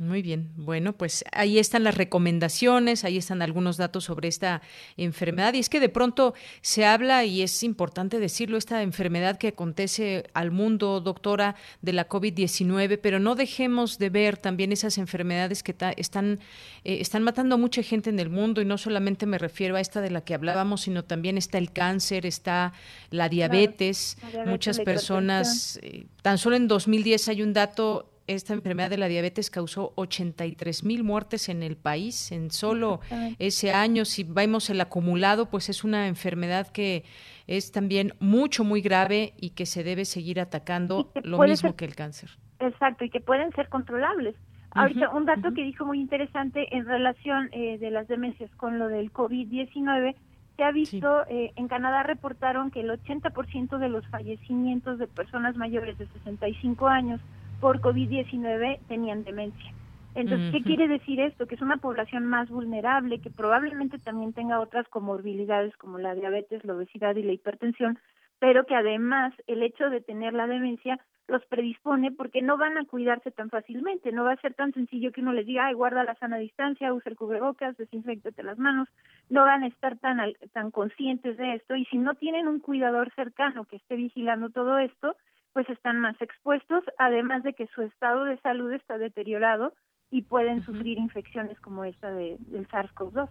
Speaker 1: Muy bien, bueno, pues ahí están las recomendaciones, ahí están algunos datos sobre esta enfermedad. Y es que de pronto se habla, y es importante decirlo, esta enfermedad que acontece al mundo, doctora, de la COVID-19, pero no dejemos de ver también esas enfermedades que están, eh, están matando a mucha gente en el mundo, y no solamente me refiero a esta de la que hablábamos, sino también está el cáncer, está la diabetes, muchas personas, eh, tan solo en 2010 hay un dato esta enfermedad de la diabetes causó 83 mil muertes en el país en solo ese año. Si vemos el acumulado, pues es una enfermedad que es también mucho, muy grave y que se debe seguir atacando lo mismo que el cáncer.
Speaker 13: Exacto, y que pueden ser controlables. Ahorita, un dato que dijo muy interesante en relación eh, de las demencias con lo del COVID-19, se ha visto, eh, en Canadá reportaron que el 80% de los fallecimientos de personas mayores de 65 años por COVID-19 tenían demencia. Entonces, ¿qué quiere decir esto? Que es una población más vulnerable, que probablemente también tenga otras comorbilidades como la diabetes, la obesidad y la hipertensión, pero que además el hecho de tener la demencia los predispone porque no van a cuidarse tan fácilmente, no va a ser tan sencillo que uno les diga, ay, guarda la sana distancia, usa el cubrebocas, desinfectate las manos, no van a estar tan, tan conscientes de esto y si no tienen un cuidador cercano que esté vigilando todo esto, pues están más expuestos, además de que su estado de salud está deteriorado y pueden sufrir infecciones como esta de, del SARS-CoV-2.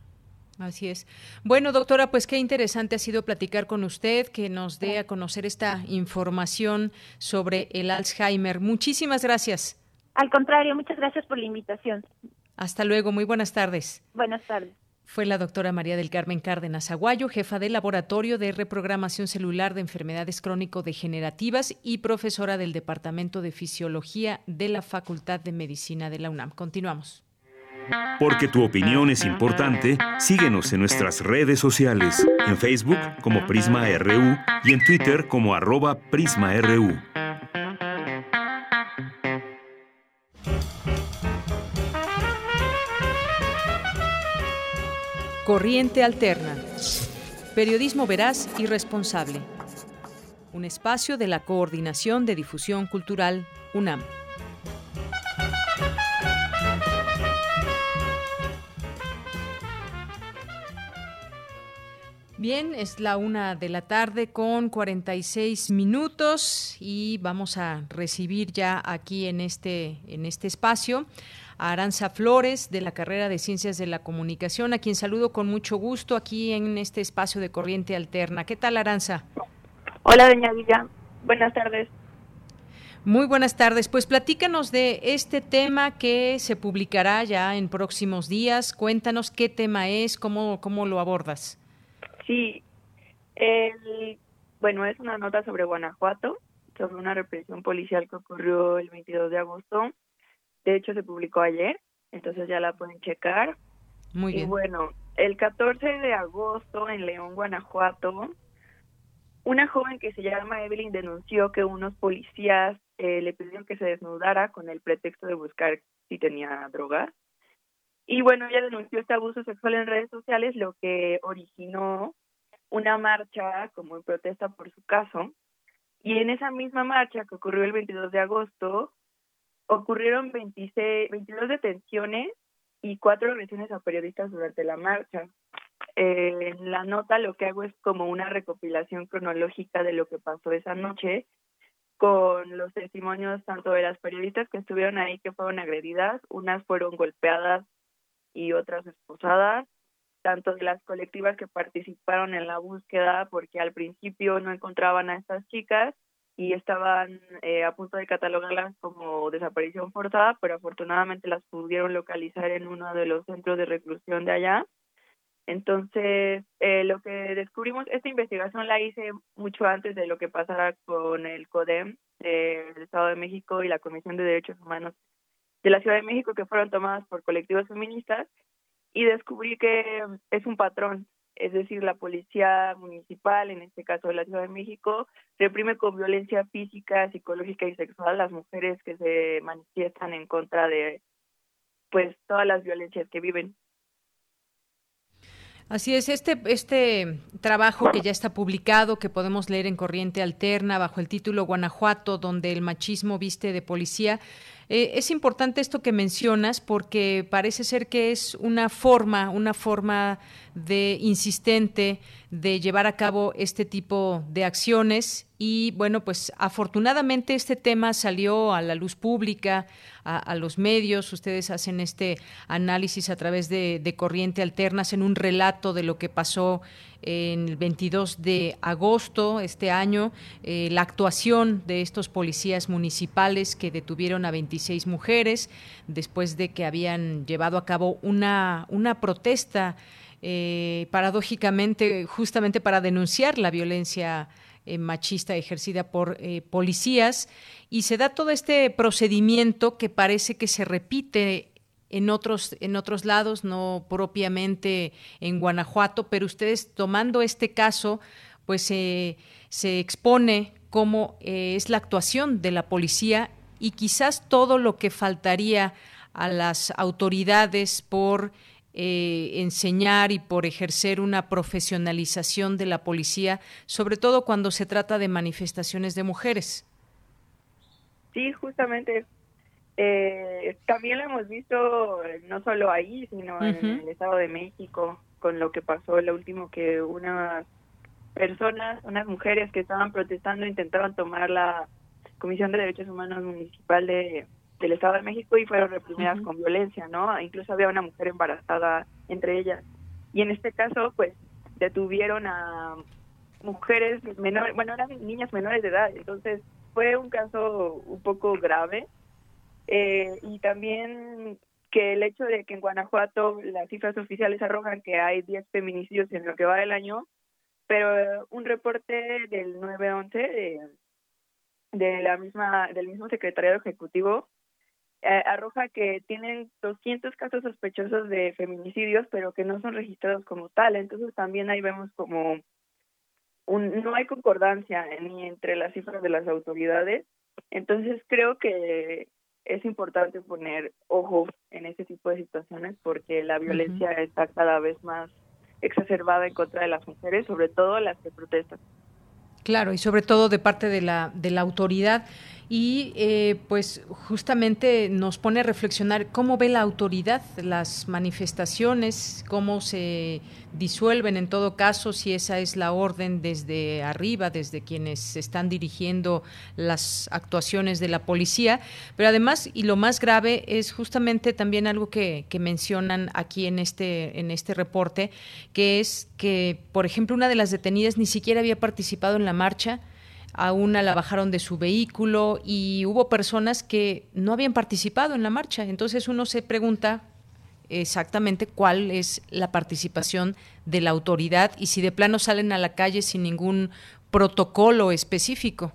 Speaker 1: Así es. Bueno, doctora, pues qué interesante ha sido platicar con usted, que nos dé a conocer esta información sobre el Alzheimer. Muchísimas gracias.
Speaker 13: Al contrario, muchas gracias por la invitación.
Speaker 1: Hasta luego, muy buenas tardes.
Speaker 13: Buenas tardes.
Speaker 1: Fue la doctora María del Carmen Cárdenas Aguayo, jefa del Laboratorio de Reprogramación Celular de Enfermedades Crónico-Degenerativas y profesora del Departamento de Fisiología de la Facultad de Medicina de la UNAM. Continuamos.
Speaker 2: Porque tu opinión es importante, síguenos en nuestras redes sociales, en Facebook como Prisma RU y en Twitter como arroba PrismaRU.
Speaker 1: Corriente Alterna. Periodismo veraz y responsable. Un espacio de la Coordinación de Difusión Cultural, UNAM. Bien, es la una de la tarde con 46 minutos y vamos a recibir ya aquí en este, en este espacio a Aranza Flores de la carrera de Ciencias de la Comunicación, a quien saludo con mucho gusto aquí en este espacio de Corriente Alterna. ¿Qué tal, Aranza?
Speaker 14: Hola, doña Villa. Buenas tardes.
Speaker 1: Muy buenas tardes. Pues platícanos de este tema que se publicará ya en próximos días. Cuéntanos qué tema es, cómo, cómo lo abordas.
Speaker 14: Sí, el, bueno, es una nota sobre Guanajuato, sobre una represión policial que ocurrió el 22 de agosto de hecho, se publicó ayer, entonces ya la pueden checar.
Speaker 1: Muy bien.
Speaker 14: Y bueno, el 14 de agosto en León, Guanajuato, una joven que se llama Evelyn denunció que unos policías eh, le pidieron que se desnudara con el pretexto de buscar si tenía drogas. Y bueno, ella denunció este abuso sexual en redes sociales, lo que originó una marcha como en protesta por su caso. Y en esa misma marcha que ocurrió el 22 de agosto, ocurrieron 26, 22 detenciones y cuatro agresiones a periodistas durante la marcha. Eh, en la nota lo que hago es como una recopilación cronológica de lo que pasó esa noche con los testimonios tanto de las periodistas que estuvieron ahí que fueron agredidas, unas fueron golpeadas y otras esposadas, tanto de las colectivas que participaron en la búsqueda porque al principio no encontraban a estas chicas y estaban eh, a punto de catalogarlas como desaparición forzada, pero afortunadamente las pudieron localizar en uno de los centros de reclusión de allá. Entonces, eh, lo que descubrimos, esta investigación la hice mucho antes de lo que pasara con el CODEM del Estado de México y la Comisión de Derechos Humanos de la Ciudad de México, que fueron tomadas por colectivos feministas, y descubrí que es un patrón es decir, la policía municipal, en este caso de la Ciudad de México, reprime con violencia física, psicológica y sexual a las mujeres que se manifiestan en contra de pues todas las violencias que viven.
Speaker 1: Así es, este, este trabajo que ya está publicado, que podemos leer en Corriente Alterna bajo el título Guanajuato, donde el machismo viste de policía, eh, es importante esto que mencionas porque parece ser que es una forma, una forma de insistente de llevar a cabo este tipo de acciones y bueno, pues afortunadamente este tema salió a la luz pública, a, los medios. Ustedes hacen este análisis a través de, Corriente Alternas en un relato de lo que pasó en el 22 de agosto este año, eh, la actuación de estos policías municipales que detuvieron a 26 mujeres después de que habían llevado a cabo una, una protesta. Eh, paradójicamente, justamente para denunciar la violencia eh, machista ejercida por policías y se da todo este procedimiento que parece que se repite en otros en otros lados, no propiamente en Guanajuato, pero ustedes tomando este caso, pues se expone cómo eh, es la actuación de la policía y quizás todo lo que faltaría a las autoridades por eh, enseñar y por ejercer una profesionalización de la policía, sobre todo cuando se trata de manifestaciones de mujeres.
Speaker 14: Sí, justamente. Eh, también lo hemos visto eh, no solo ahí, sino en el Estado de México, con lo que pasó lo último que unas personas, unas mujeres que estaban protestando intentaban tomar la Comisión de Derechos Humanos Municipal de, del Estado de México y fueron reprimidas con violencia, ¿no? Incluso había una mujer embarazada entre ellas. Y en este caso, pues, detuvieron a mujeres menores, bueno, eran niñas menores de edad, entonces fue un caso un poco grave. Eh, y también que el hecho de que en Guanajuato las cifras oficiales arrojan que hay 10 feminicidios en lo que va del año, pero un reporte del 911 de, de la misma del mismo secretariado ejecutivo eh, arroja que tienen 200 casos sospechosos de feminicidios, pero que no son registrados como tal. Entonces también ahí vemos como un, no hay concordancia ni entre las cifras de las autoridades. Entonces creo que es importante poner ojo en ese tipo de situaciones porque la violencia está cada vez más exacerbada en contra de las mujeres, sobre todo las que protestan.
Speaker 1: Claro, y sobre todo de parte de la, de la autoridad y eh, pues justamente nos pone a reflexionar cómo ve la autoridad las manifestaciones, cómo se disuelven en todo caso, si esa es la orden desde arriba, desde quienes están dirigiendo las actuaciones de la policía, pero además, y lo más grave, es justamente también algo que, que mencionan aquí en este, en este reporte, que es que, por ejemplo, una de las detenidas ni siquiera había participado en la marcha, a una la bajaron de su vehículo y hubo personas que no habían participado en la marcha. Entonces uno se pregunta exactamente cuál es la participación de la autoridad y si de plano salen a la calle sin ningún protocolo específico.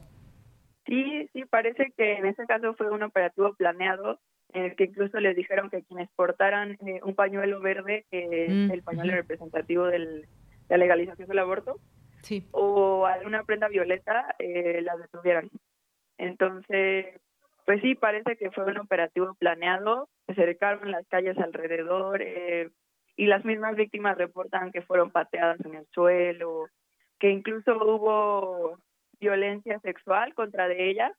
Speaker 14: Sí, sí, parece que en este caso fue un operativo planeado en el que incluso les dijeron que quienes portaran eh, un pañuelo verde, que es mm, el pañuelo representativo de la legalización del aborto, o alguna prenda violeta eh, la detuvieron. Entonces, pues sí, parece que fue un operativo planeado, se cercaron las calles alrededor eh, y las mismas víctimas reportan que fueron pateadas en el suelo, que incluso hubo violencia sexual contra de ellas.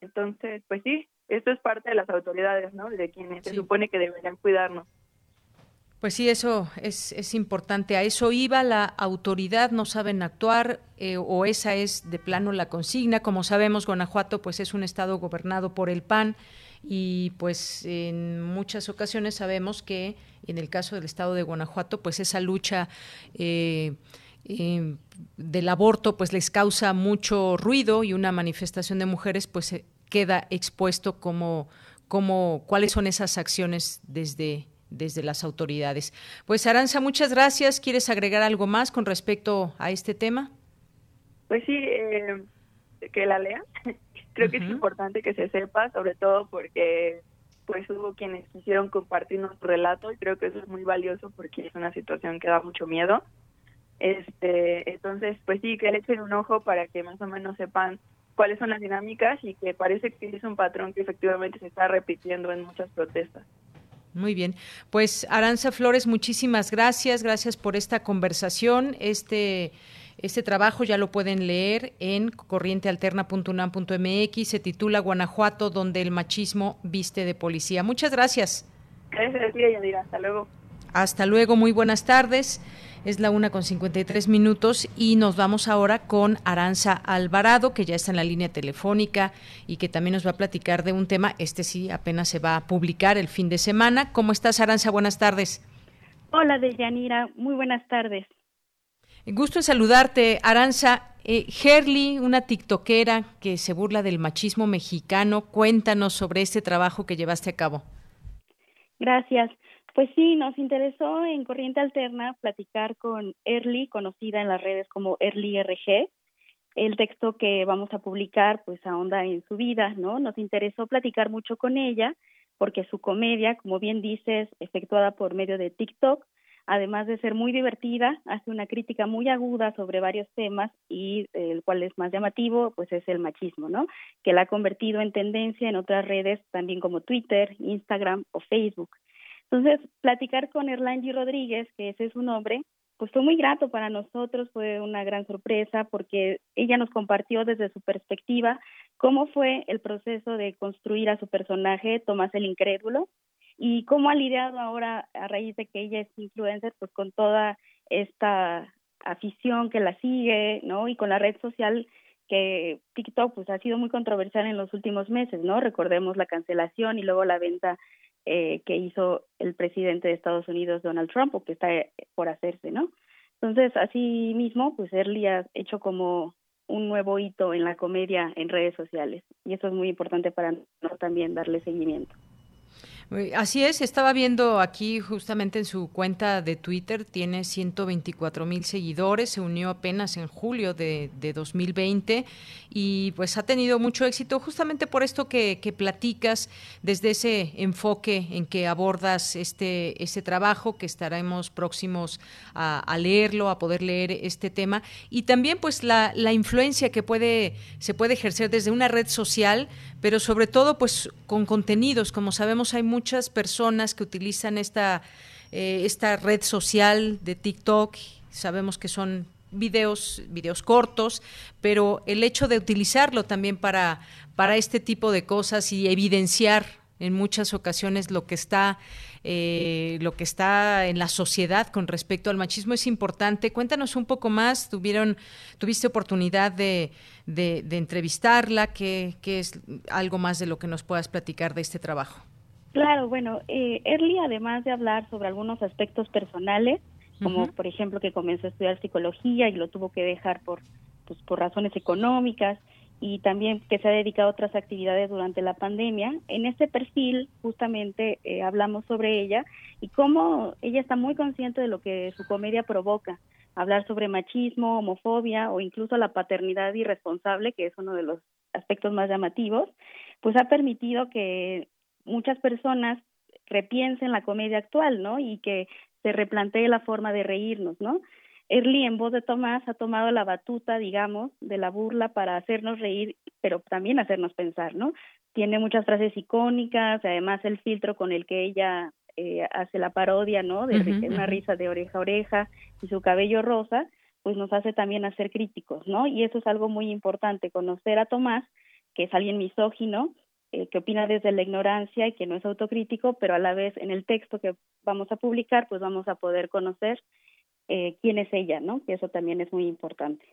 Speaker 14: Entonces, pues sí, esto es parte de las autoridades, ¿no? De quienes se supone que deberían cuidarnos.
Speaker 1: Pues sí, eso es, es, importante. A eso iba la autoridad, no saben actuar eh, o esa es de plano la consigna. Como sabemos, Guanajuato pues es un estado gobernado por el PAN y pues en muchas ocasiones sabemos que en el caso del estado de Guanajuato pues esa lucha eh, eh, del aborto pues les causa mucho ruido y una manifestación de mujeres pues queda expuesto como, como cuáles son esas acciones desde desde las autoridades. Pues Aranza, muchas gracias. ¿Quieres agregar algo más con respecto a este tema?
Speaker 14: Pues sí, eh, que la lea. [LAUGHS] Creo que es importante que se sepa, sobre todo porque pues hubo quienes quisieron compartir nuestro relato y creo que eso es muy valioso porque es una situación que da mucho miedo. Este, entonces, pues sí, que le echen un ojo para que más o menos sepan cuáles son las dinámicas y que parece que es un patrón que efectivamente se está repitiendo en muchas protestas.
Speaker 1: Muy bien. Pues Aranza Flores, muchísimas gracias. Gracias por esta conversación. Este este trabajo ya lo pueden leer en corrientealterna.unam.mx. Se titula Guanajuato, donde el machismo viste de policía. Muchas gracias.
Speaker 14: Gracias, Yadira. Hasta luego.
Speaker 1: Hasta luego. Muy buenas tardes. Es la una con 53 minutos y nos vamos ahora con Aranza Alvarado, que ya está en la línea telefónica y que también nos va a platicar de un tema. Este sí apenas se va a publicar el fin de semana. ¿Cómo estás, Aranza? Buenas tardes.
Speaker 15: Hola, Deyanira. Muy buenas tardes.
Speaker 1: Gusto en saludarte, Aranza. Eh, una tiktokera que se burla del machismo mexicano, cuéntanos sobre este trabajo que llevaste a cabo.
Speaker 15: Gracias. Pues sí, nos interesó en Corriente Alterna platicar con Erly, conocida en las redes como Erly RG. El texto que vamos a publicar pues ahonda en su vida, ¿no? Nos interesó platicar mucho con ella porque su comedia, como bien dices, efectuada por medio de TikTok, además de ser muy divertida, hace una crítica muy aguda sobre varios temas y el cual es más llamativo, pues es el machismo, ¿no? Que la ha convertido en tendencia en otras redes, también como Twitter, Instagram o Facebook. Entonces, platicar con Erlangi Rodríguez, que ese es su nombre, pues fue muy grato para nosotros, fue una gran sorpresa porque ella nos compartió desde su perspectiva cómo fue el proceso de construir a su personaje, Tomás el Incrédulo, y cómo ha lidiado ahora a raíz de que ella es influencer, pues con toda esta afición que la sigue, ¿no? Y con la red social que TikTok pues ha sido muy controversial en los últimos meses, ¿no? Recordemos la cancelación y luego la venta eh, que hizo el presidente de Estados Unidos, Donald Trump, o que está por hacerse, ¿no? Entonces, así mismo, pues Early ha hecho como un nuevo hito en la comedia en redes sociales y eso es muy importante para nosotros también darle seguimiento.
Speaker 1: Así es, estaba viendo aquí justamente en su cuenta de Twitter, tiene 124 mil seguidores, se unió apenas en julio de, 2020 y pues ha tenido mucho éxito justamente por esto que, platicas, desde ese enfoque en que abordas este, este trabajo, que estaremos próximos a, leerlo, a poder leer este tema y también pues la, la influencia que puede, se puede ejercer desde una red social, pero sobre todo pues con contenidos, como sabemos hay muchas personas que utilizan esta, eh, esta red social de TikTok, sabemos que son videos, videos cortos, pero el hecho de utilizarlo también para, para este tipo de cosas y evidenciar en muchas ocasiones lo que está eh, lo que está en la sociedad con respecto al machismo es importante. Cuéntanos un poco más. Tuvieron, tuviste oportunidad de, de, entrevistarla. ¿Qué, ¿Qué, es algo más de lo que nos puedas platicar de este trabajo?
Speaker 15: Claro, bueno, eh, Early, además de hablar sobre algunos aspectos personales, como por ejemplo que comenzó a estudiar psicología y lo tuvo que dejar por, pues, por razones económicas, y también que se ha dedicado a otras actividades durante la pandemia. En este perfil justamente eh, hablamos sobre ella y cómo ella está muy consciente de lo que su comedia provoca. Hablar sobre machismo, homofobia o incluso la paternidad irresponsable, que es uno de los aspectos más llamativos, pues ha permitido que muchas personas repiensen la comedia actual, ¿no? Y que se replantee la forma de reírnos, ¿no? Early en voz de Tomás ha tomado la batuta, digamos, de la burla para hacernos reír, pero también hacernos pensar, ¿no? Tiene muchas frases icónicas, además el filtro con el que ella eh, hace la parodia, ¿no? De una risa de oreja a oreja y su cabello rosa, pues nos hace también hacer críticos, ¿no? Y eso es algo muy importante, conocer a Tomás, que es alguien misógino, eh, que opina desde la ignorancia y que no es autocrítico, pero a la vez en el texto que vamos a publicar, pues vamos a poder conocer eh, quién es ella, ¿no? Que eso también es muy importante.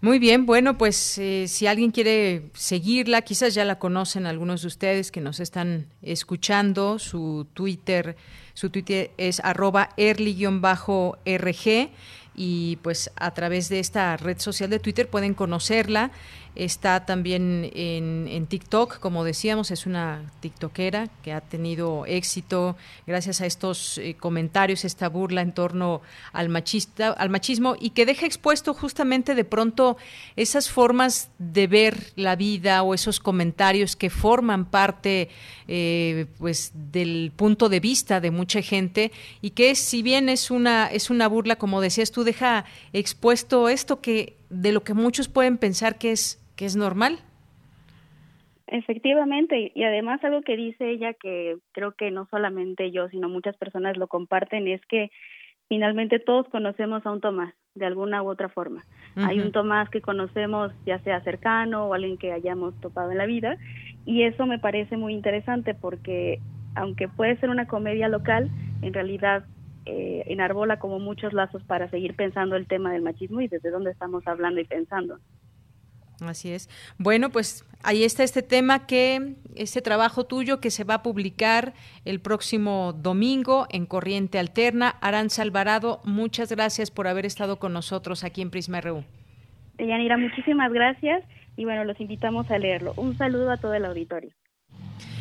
Speaker 1: Muy bien, bueno, pues eh, si alguien quiere seguirla, quizás ya la conocen algunos de ustedes que nos están escuchando, su Twitter, su Twitter es arroba early-rg y pues a través de esta red social de Twitter pueden conocerla Está también en, TikTok, como decíamos, es una TikTokera que ha tenido éxito gracias a estos eh, comentarios, esta burla en torno al, machista, al machismo y que deja expuesto justamente de pronto esas formas de ver la vida o esos comentarios que forman parte eh, pues del punto de vista de mucha gente y que si bien es una es una burla como decías tú deja expuesto esto que de lo que muchos pueden pensar que es que es normal.
Speaker 15: Efectivamente, y además algo que dice ella que creo que no solamente yo, sino muchas personas lo comparten, es que finalmente todos conocemos a un Tomás de alguna u otra forma. Hay un Tomás que conocemos ya sea cercano o alguien que hayamos topado en la vida y eso me parece muy interesante porque aunque puede ser una comedia local, en realidad eh, enarbola como muchos lazos para seguir pensando el tema del machismo y desde dónde estamos hablando y pensando.
Speaker 1: Así es. Bueno, pues ahí está este tema que, este trabajo tuyo que se va a publicar el próximo domingo en Corriente Alterna. Aranza Alvarado, muchas gracias por haber estado con nosotros aquí en Prisma RU.
Speaker 15: Yanira, muchísimas gracias y bueno, los invitamos a leerlo. Un saludo a todo el auditorio.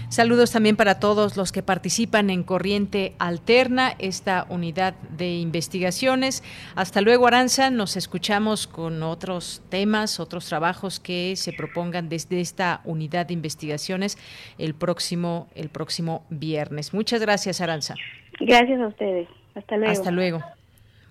Speaker 1: Saludos también para todos los que participan en Corriente Alterna, esta unidad de investigaciones. Hasta luego, Aranza. Nos escuchamos con otros temas, otros trabajos que se propongan desde esta unidad de investigaciones el próximo, el próximo viernes. Muchas gracias, Aranza.
Speaker 15: Gracias a ustedes. Hasta luego.
Speaker 1: Hasta luego.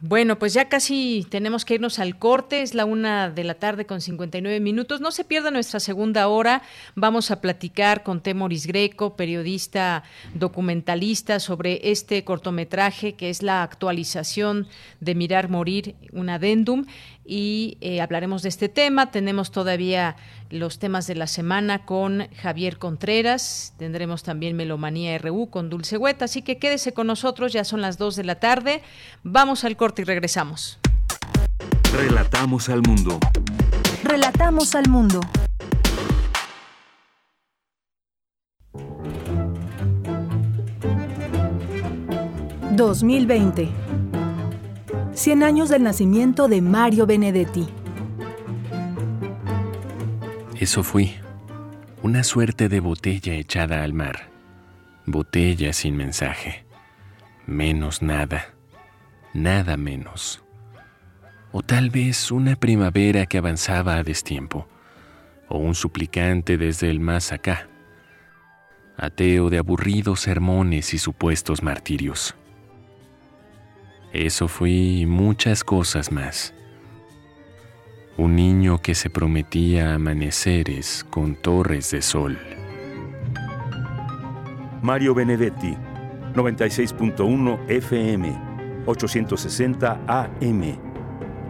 Speaker 1: Bueno, pues ya casi tenemos que irnos al corte, es la una de la tarde con 59 minutos. No se pierda nuestra segunda hora. Vamos a platicar con Temoris Greco, periodista documentalista, sobre este cortometraje que es la actualización de Mirar Morir, un adendum y eh, hablaremos de este tema. Tenemos todavía los temas de la semana con Javier Contreras, tendremos también Melomanía RU con Dulce Hueta, así que quédese con nosotros, ya son las 2 de la tarde. Vamos al corte y regresamos.
Speaker 2: Relatamos al mundo.
Speaker 3: Relatamos al mundo. ...2020... 100 años del nacimiento de Mario Benedetti.
Speaker 16: Eso fui, una suerte de botella echada al mar, botella sin mensaje, menos nada, nada menos. O tal vez una primavera que avanzaba a destiempo, o un suplicante desde el más acá, ateo de aburridos sermones y supuestos martirios. Eso fui muchas cosas más. Un niño que se prometía amaneceres con torres de sol.
Speaker 2: Mario Benedetti, 96.1 FM, 860 AM.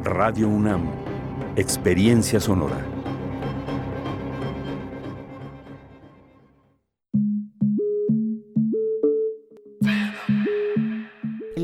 Speaker 2: Radio UNAM. Experiencia sonora.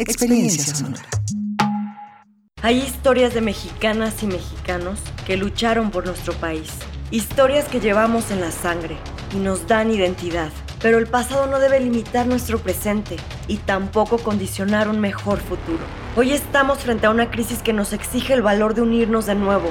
Speaker 17: Experiencia sonora.
Speaker 18: Hay historias de mexicanas y mexicanos que lucharon por nuestro país. Historias que llevamos en la sangre y nos dan identidad. Pero el pasado no debe limitar nuestro presente y tampoco condicionar un mejor futuro. Hoy estamos frente a una crisis que nos exige el valor de unirnos de nuevo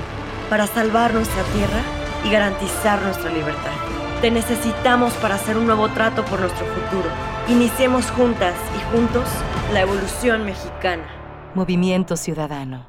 Speaker 18: para salvar nuestra tierra y garantizar nuestra libertad. Te necesitamos para hacer un nuevo trato por nuestro futuro. Iniciemos juntas y juntos la evolución mexicana.
Speaker 19: Movimiento Ciudadano.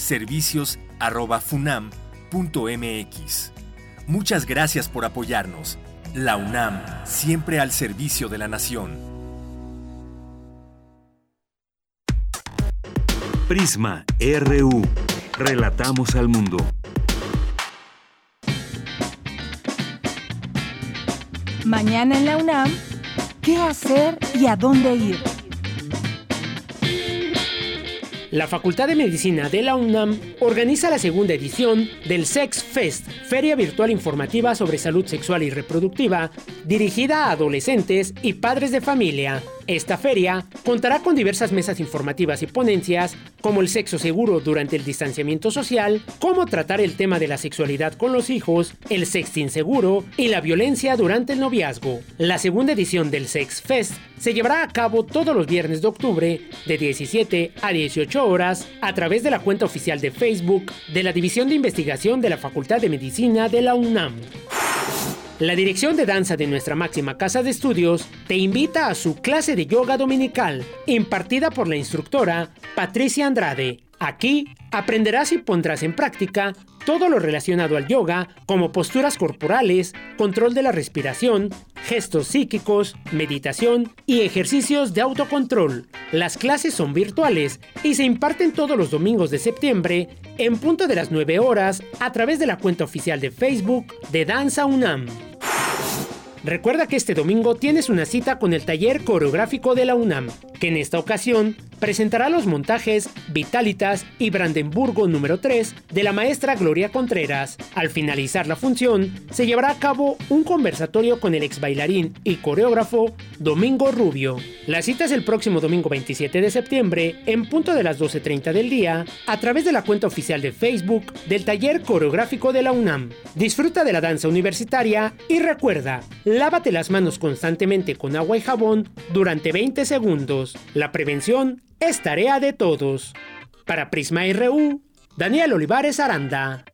Speaker 20: servicios@funam.mx. Muchas gracias por apoyarnos. La UNAM, siempre al servicio de la nación.
Speaker 2: Prisma RU. Relatamos al mundo.
Speaker 3: Mañana en la UNAM, ¿qué hacer y a dónde ir?
Speaker 4: La Facultad de Medicina de la UNAM organiza la segunda edición del Sex Fest, feria virtual informativa sobre salud sexual y reproductiva, dirigida a adolescentes y padres de familia. Esta feria contará con diversas mesas informativas y ponencias, como el sexo seguro durante el distanciamiento social, cómo tratar el tema de la sexualidad con los hijos, el sexting seguro y la violencia durante el noviazgo. La segunda edición del Sex Fest se llevará a cabo todos los viernes de octubre de 17 a 18 horas a través de la cuenta oficial de Facebook de la División de Investigación de la Facultad de Medicina de la UNAM. La dirección de danza de nuestra máxima casa de estudios te invita a su clase de yoga dominical, impartida por la instructora Patricia Andrade. Aquí aprenderás y pondrás en práctica todo lo relacionado al yoga, como posturas corporales, control de la respiración, gestos psíquicos, meditación y ejercicios de autocontrol. Las clases son virtuales y se imparten todos los domingos de septiembre en punto de las 9 horas a través de la cuenta oficial de Facebook de Danza UNAM. Recuerda que este domingo tienes una cita con el taller coreográfico de la UNAM, que en esta ocasión presentará los montajes Vitalitas y Brandenburgo número 3 de la maestra Gloria Contreras. Al finalizar la función, se llevará a cabo un conversatorio con el ex bailarín y coreógrafo Domingo Rubio. La cita es el próximo domingo 27 de septiembre, en punto de las 12.30 del día, a través de la cuenta oficial de Facebook del taller coreográfico de la UNAM. Disfruta de la danza universitaria y recuerda, lávate las manos constantemente con agua y jabón durante 20 segundos. La prevención es tarea de todos. Para Prisma RU, Daniel Olivares Aranda.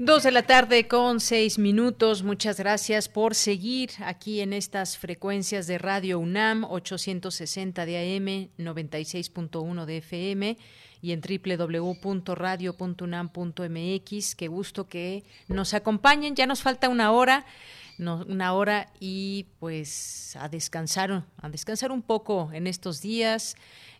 Speaker 1: Dos de la tarde con seis minutos. Muchas gracias por seguir aquí en estas frecuencias de Radio UNAM 860 de AM, 96.1 de FM y en www.radio.unam.mx. Qué gusto que nos acompañen. Ya nos falta una hora una hora y pues a descansar, a descansar un poco en estos días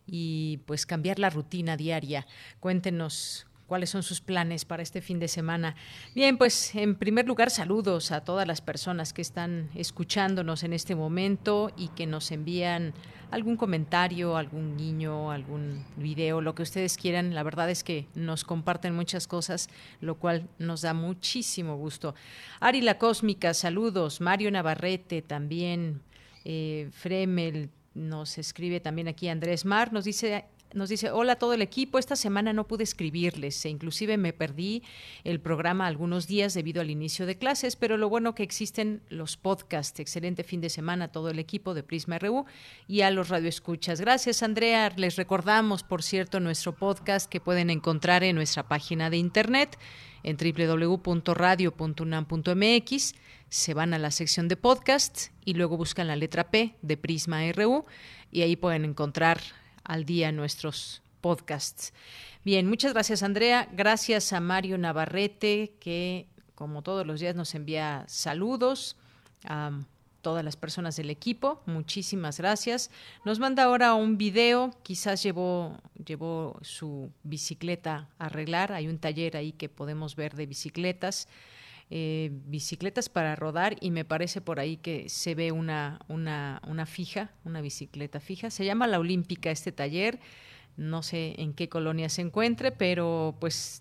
Speaker 1: y pues cambiar la rutina diaria. Cuéntenos cuáles son sus planes para este fin de semana. Bien, pues en primer lugar saludos a todas las personas que están escuchándonos en este momento y que nos envían algún comentario, algún guiño, algún video, lo que ustedes quieran. La verdad es que nos comparten muchas cosas, lo cual nos da muchísimo gusto. Ari La Cósmica, saludos. Mario Navarrete también. Eh, Fremel nos escribe también aquí Andrés Mar, nos dice nos dice, hola todo el equipo, esta semana no pude escribirles e inclusive me perdí el programa algunos días debido al inicio de clases, pero lo bueno que existen los podcasts. Excelente fin de semana a todo el equipo de Prisma RU y a los radioescuchas. Gracias, Andrea. Les recordamos, por cierto, nuestro podcast que pueden encontrar en nuestra página de internet en www.radio.unam.mx. Se van a la sección de podcast y luego buscan la letra P de Prisma RU y ahí pueden encontrar al día nuestros podcasts. Bien, muchas gracias Andrea, gracias a Mario Navarrete que como todos los días nos envía saludos a todas las personas del equipo, muchísimas gracias. Nos manda ahora un video, quizás llevó, llevó su bicicleta a arreglar, hay un taller ahí que podemos ver de bicicletas. Eh, bicicletas para rodar y me parece por ahí que se ve una, una, una fija, una bicicleta fija. Se llama La Olímpica este taller, no sé en qué colonia se encuentre, pero pues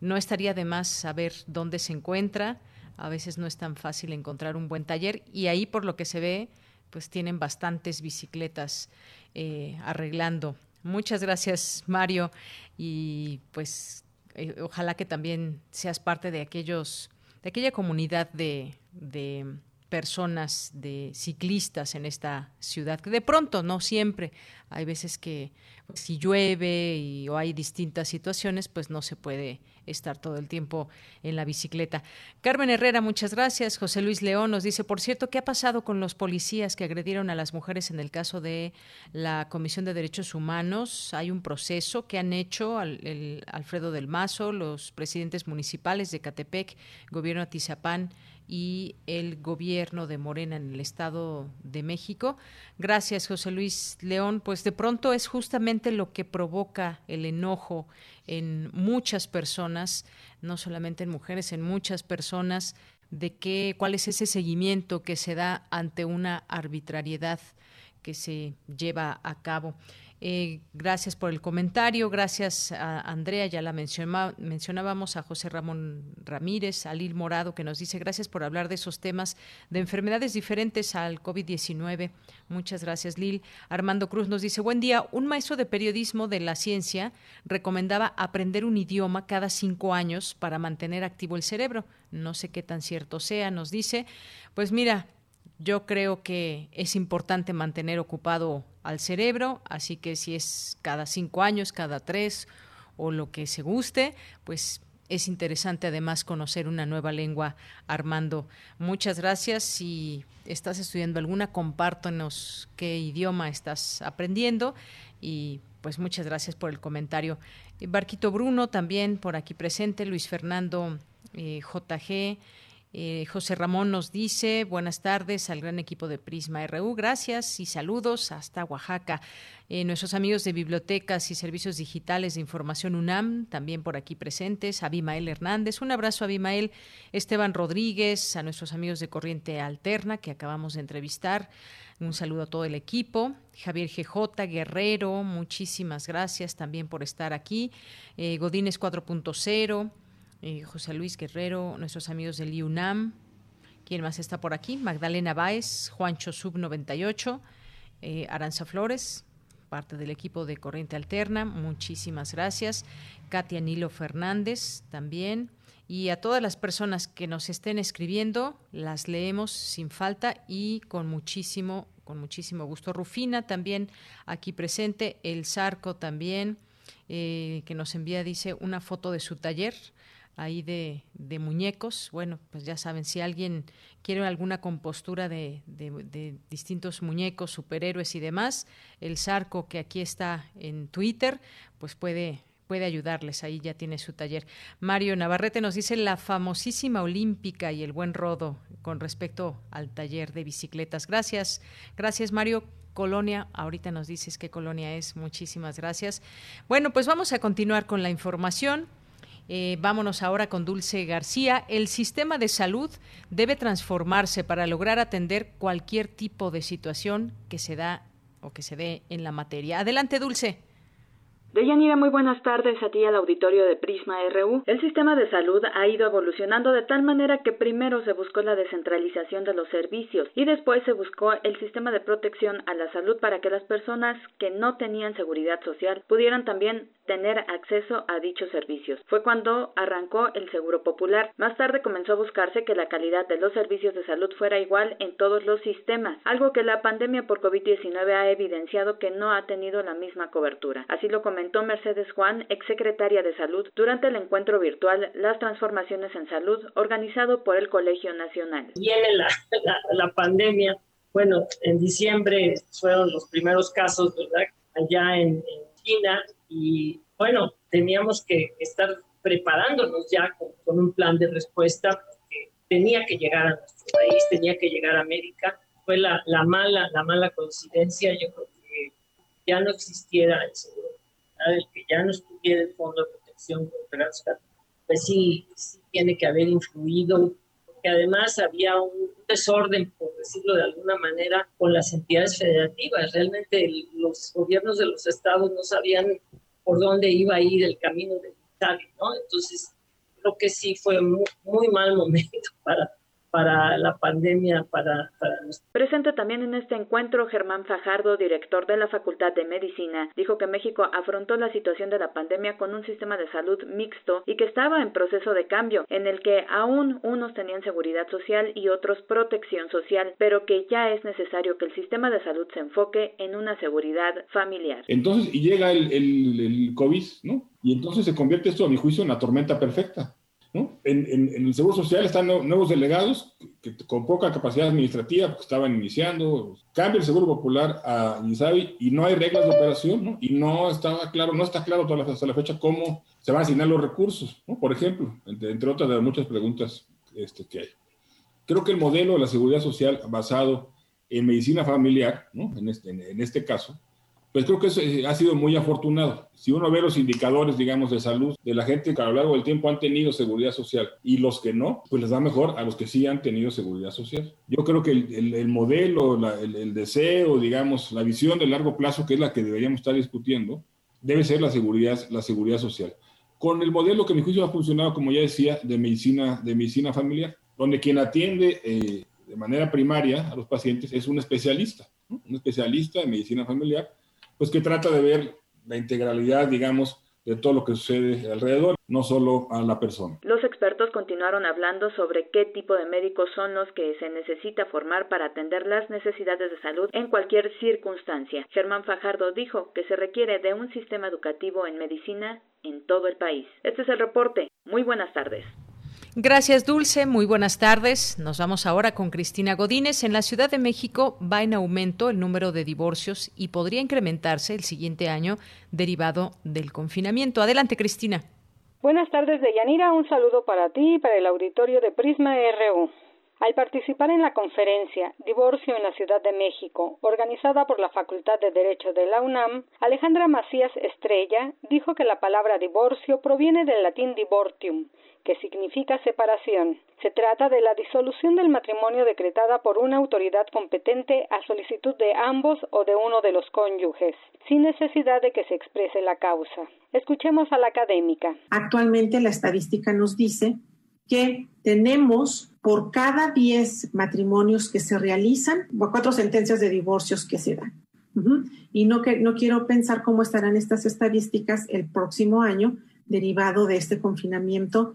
Speaker 1: no estaría de más saber dónde se encuentra. A veces no es tan fácil encontrar un buen taller y ahí por lo que se ve pues tienen bastantes bicicletas eh, arreglando. Muchas gracias Mario y pues eh, ojalá que también seas parte de aquellos de aquella comunidad de, de personas, de ciclistas en esta ciudad, que de pronto, no siempre, hay veces que si llueve y, o hay distintas situaciones, pues no se puede estar todo el tiempo en la bicicleta. Carmen Herrera, muchas gracias. José Luis León nos dice, por cierto, ¿qué ha pasado con los policías que agredieron a las mujeres en el caso de la Comisión de Derechos Humanos? Hay un proceso que han hecho el Alfredo del Mazo, los presidentes municipales de Catepec, Gobierno Atizapán y el gobierno de Morena en el Estado de México. Gracias, José Luis León. Pues de pronto es justamente lo que provoca el enojo en muchas personas, no solamente en mujeres, en muchas personas, de qué, cuál es ese seguimiento que se da ante una arbitrariedad que se lleva a cabo. Eh, gracias por el comentario, gracias a Andrea, ya la mencionábamos, a José Ramón Ramírez, a Lil Morado, que nos dice gracias por hablar de esos temas de enfermedades diferentes al COVID-19. Muchas gracias, Lil. Armando Cruz nos dice, buen día, un maestro de periodismo de la ciencia recomendaba aprender un idioma cada cinco años para mantener activo el cerebro. No sé qué tan cierto sea, nos dice. Pues mira, yo creo que es importante mantener ocupado al cerebro, así que si es cada cinco años, cada tres o lo que se guste, pues es interesante además conocer una nueva lengua, Armando. Muchas gracias. Si estás estudiando alguna, compártanos qué idioma estás aprendiendo y pues muchas gracias por el comentario. Barquito Bruno también por aquí presente, Luis Fernando eh, JG. Eh, José Ramón nos dice, buenas tardes al gran equipo de Prisma RU, gracias y saludos hasta Oaxaca. Eh, nuestros amigos de bibliotecas y servicios digitales de información UNAM, también por aquí presentes, Abimael Hernández, un abrazo a Abimael, Esteban Rodríguez, a nuestros amigos de Corriente Alterna que acabamos de entrevistar. Un saludo a todo el equipo. Javier GJ, Guerrero, muchísimas gracias también por estar aquí. Eh, Godínez 4.0, eh, José Luis Guerrero, nuestros amigos del IUNAM. ¿Quién más está por aquí? Magdalena Báez, Juancho Sub 98, eh, Aranza Flores, parte del equipo de Corriente Alterna. Muchísimas gracias. Katia Nilo Fernández también. Y a todas las personas que nos estén escribiendo, las leemos sin falta y con muchísimo, con muchísimo gusto. Rufina también aquí presente, el Zarco también, eh, que nos envía, dice, una foto de su taller ahí de, de, muñecos. Bueno, pues ya saben, si alguien quiere alguna compostura de, de, distintos muñecos, superhéroes y demás, el Zarco que aquí está en Twitter, pues puede puede ayudarles, ahí ya tiene su taller. Mario Navarrete nos dice la famosísima olímpica y el buen rodo con respecto al taller de bicicletas. Gracias, gracias Mario. Colonia, ahorita nos dices qué colonia es, muchísimas gracias. Bueno, pues vamos a continuar con la información. Eh, vámonos ahora con Dulce García. El sistema de salud debe transformarse para lograr atender cualquier tipo de situación que se da o que se dé en la materia. Adelante, Dulce.
Speaker 21: Deyanira, muy buenas tardes a ti al auditorio de Prisma RU. El sistema de salud ha ido evolucionando de tal manera que primero se buscó la descentralización de los servicios y después se buscó el sistema de protección a la salud para que las personas que no tenían seguridad social pudieran también tener acceso a dichos servicios. Fue cuando arrancó el Seguro Popular. Más tarde comenzó a buscarse que la calidad de los servicios de salud fuera igual en todos los sistemas, algo que la pandemia por COVID-19 ha evidenciado que no ha tenido la misma cobertura. Así lo comentó Mercedes Juan, exsecretaria de Salud, durante el encuentro virtual Las Transformaciones en Salud, organizado por el Colegio Nacional.
Speaker 22: Viene la, la, pandemia. Bueno, en diciembre fueron los primeros casos, ¿verdad? Allá en, en China y bueno, teníamos que estar preparándonos ya con, un plan de respuesta porque tenía que llegar a nuestro país, tenía que llegar a América. Fue la, la mala, la mala coincidencia, yo creo que ya no existiera el seguro, el que ya no estuviera el Fondo de Protección contra el pues sí, sí tiene que haber influido, porque además había un desorden, por decirlo de alguna manera, con las entidades federativas. Realmente los gobiernos de los estados no sabían por dónde iba a ir el camino de Italia, ¿no? Entonces, creo que sí fue muy, muy mal momento [LAUGHS] para para la pandemia, para, para
Speaker 21: Presente también en este encuentro Germán Fajardo, director de la Facultad de Medicina, dijo que México afrontó la situación de la pandemia con un sistema de salud mixto y que estaba en proceso de cambio, en el que aún unos tenían seguridad social y otros protección social, pero que ya es necesario que el sistema de salud se enfoque en una seguridad familiar.
Speaker 23: Entonces, y llega el, el, el COVID, ¿no? Y entonces se convierte esto, a mi juicio, en la tormenta perfecta en, el Seguro Social están nuevos delegados que, con poca capacidad administrativa, porque estaban iniciando. Cambia el Seguro Popular a INSABI y no hay reglas de operación, Y no estaba claro, no está claro hasta la fecha cómo se van a asignar los recursos, Por ejemplo, entre, otras de las muchas preguntas este, que hay. Creo que el modelo de la seguridad social basado en medicina familiar, ¿no? en, este, en este caso, pues creo que eso eh, ha sido muy afortunado. Si uno ve los indicadores, digamos, de salud de la gente que a lo largo del tiempo han tenido seguridad social y los que no, pues les va mejor a los que sí han tenido seguridad social. Yo creo que el, modelo, el, el, deseo, digamos, la visión de largo plazo, que es la que deberíamos estar discutiendo, debe ser la seguridad, la seguridad social. Con el modelo que mi juicio ha funcionado, como ya decía, de medicina, de medicina familiar, donde quien atiende eh, de manera primaria a los pacientes es un especialista, un especialista en medicina familiar pues que trata de ver la integralidad, digamos, de todo lo que sucede alrededor, no solo a la persona.
Speaker 21: Los expertos continuaron hablando sobre qué tipo de médicos son los que se necesita formar para atender las necesidades de salud en cualquier circunstancia. Germán Fajardo dijo que se requiere de un sistema educativo en medicina en todo el país. Este es el reporte. Muy buenas tardes.
Speaker 1: Gracias, Dulce. Muy buenas tardes. Nos vamos ahora con Cristina Godínez. En la Ciudad de México va en aumento el número de divorcios y podría incrementarse el siguiente año derivado del confinamiento. Adelante, Cristina.
Speaker 24: Buenas tardes, Deyanira. Un saludo para ti y para el auditorio de Prisma RU. Al participar en la conferencia Divorcio en la Ciudad de México, organizada por la Facultad de Derecho de la UNAM, Alejandra Macías Estrella dijo que la palabra divorcio proviene del latín divortium, que significa separación. Se trata de la disolución del matrimonio decretada por una autoridad competente a solicitud de ambos o de uno de los cónyuges, sin necesidad de que se exprese la causa. Escuchemos a la académica.
Speaker 25: Actualmente la estadística nos dice que tenemos por cada 10 matrimonios que se realizan, cuatro sentencias de divorcios que se dan. Y no, que, no quiero pensar cómo estarán estas estadísticas el próximo año derivado de este confinamiento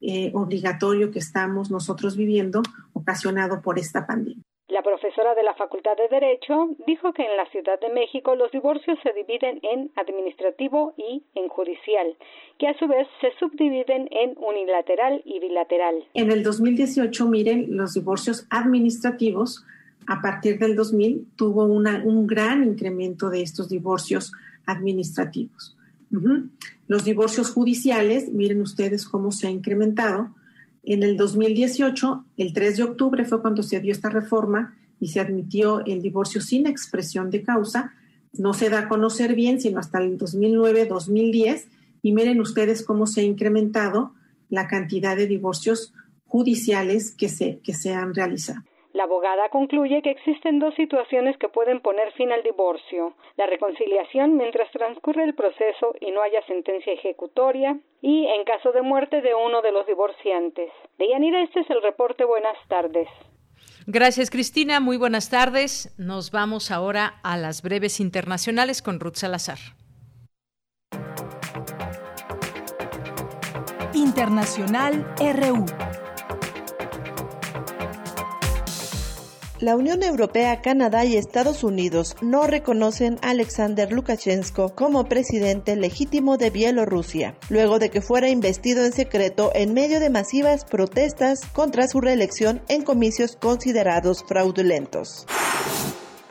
Speaker 25: eh, obligatorio que estamos nosotros viviendo ocasionado por esta pandemia.
Speaker 24: La profesora de la Facultad de Derecho dijo que en la Ciudad de México los divorcios se dividen en administrativo y en judicial, que a su vez se subdividen en unilateral y bilateral.
Speaker 25: En el 2018, miren, los divorcios administrativos, a partir del 2000, tuvo un gran incremento de estos divorcios administrativos. Los divorcios judiciales, miren ustedes cómo se ha incrementado en el 2018, el 3 de octubre fue cuando se dio esta reforma y se admitió el divorcio sin expresión de causa. No se da a conocer bien, sino hasta el 2009-2010. Y miren ustedes cómo se ha incrementado la cantidad de divorcios judiciales que se, que se han realizado.
Speaker 24: La abogada concluye que existen dos situaciones que pueden poner fin al divorcio, la reconciliación mientras transcurre el proceso y no haya sentencia ejecutoria, y en caso de muerte de uno de los divorciantes. Deyanira, este es el reporte. Buenas tardes.
Speaker 1: Gracias, Cristina. Muy buenas tardes. Nos vamos ahora a las breves internacionales con Ruth Salazar.
Speaker 3: Internacional RU.
Speaker 26: La Unión Europea, Canadá y Estados Unidos no reconocen a Alexander Lukashenko como presidente legítimo de Bielorrusia, luego de que fuera investido en secreto en medio de masivas protestas contra su reelección en comicios considerados fraudulentos.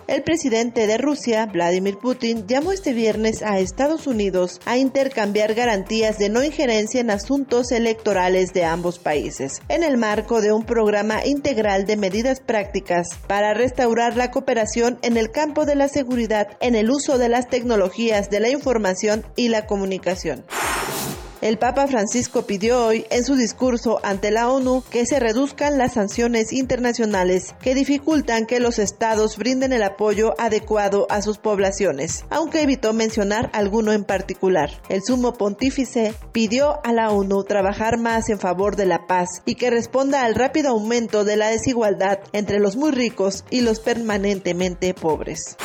Speaker 26: El presidente de Rusia, Vladimir Putin, llamó este viernes a Estados Unidos a intercambiar garantías de no injerencia en asuntos electorales de ambos países, en el marco de un programa integral de medidas prácticas para restaurar la cooperación en el campo de la seguridad en el uso de las tecnologías de la información y la comunicación. El Papa Francisco pidió hoy en su discurso ante la ONU que se reduzcan las sanciones internacionales que dificultan que los estados brinden el apoyo adecuado a sus poblaciones, aunque evitó mencionar alguno en particular. El sumo pontífice pidió a la ONU trabajar más en favor de la paz y que responda al rápido aumento de la desigualdad entre los muy ricos y los permanentemente pobres.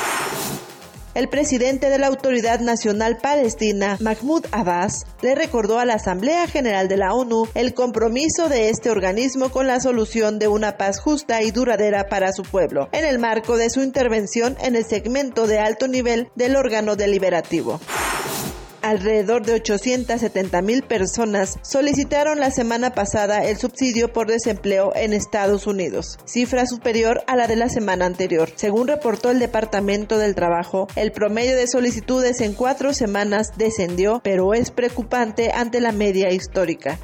Speaker 26: El presidente de la Autoridad Nacional Palestina, Mahmoud Abbas, le recordó a la Asamblea General de la ONU el compromiso de este organismo con la solución de una paz justa y duradera para su pueblo, en el marco de su intervención en el segmento de alto nivel del órgano deliberativo. Alrededor de 870 mil personas solicitaron la semana pasada el subsidio por desempleo en Estados Unidos, cifra superior a la de la semana anterior. Según reportó el Departamento del Trabajo, el promedio de solicitudes en cuatro semanas descendió, pero es preocupante ante la media histórica.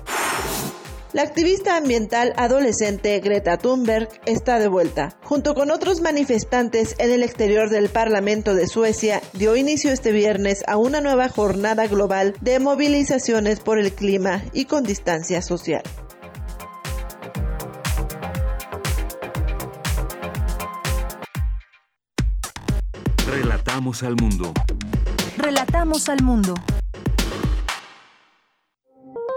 Speaker 26: La activista ambiental adolescente Greta Thunberg está de vuelta. Junto con otros manifestantes en el exterior del Parlamento de Suecia, dio inicio este viernes a una nueva jornada global de movilizaciones por el clima y con distancia social.
Speaker 2: Relatamos al mundo.
Speaker 3: Relatamos al mundo.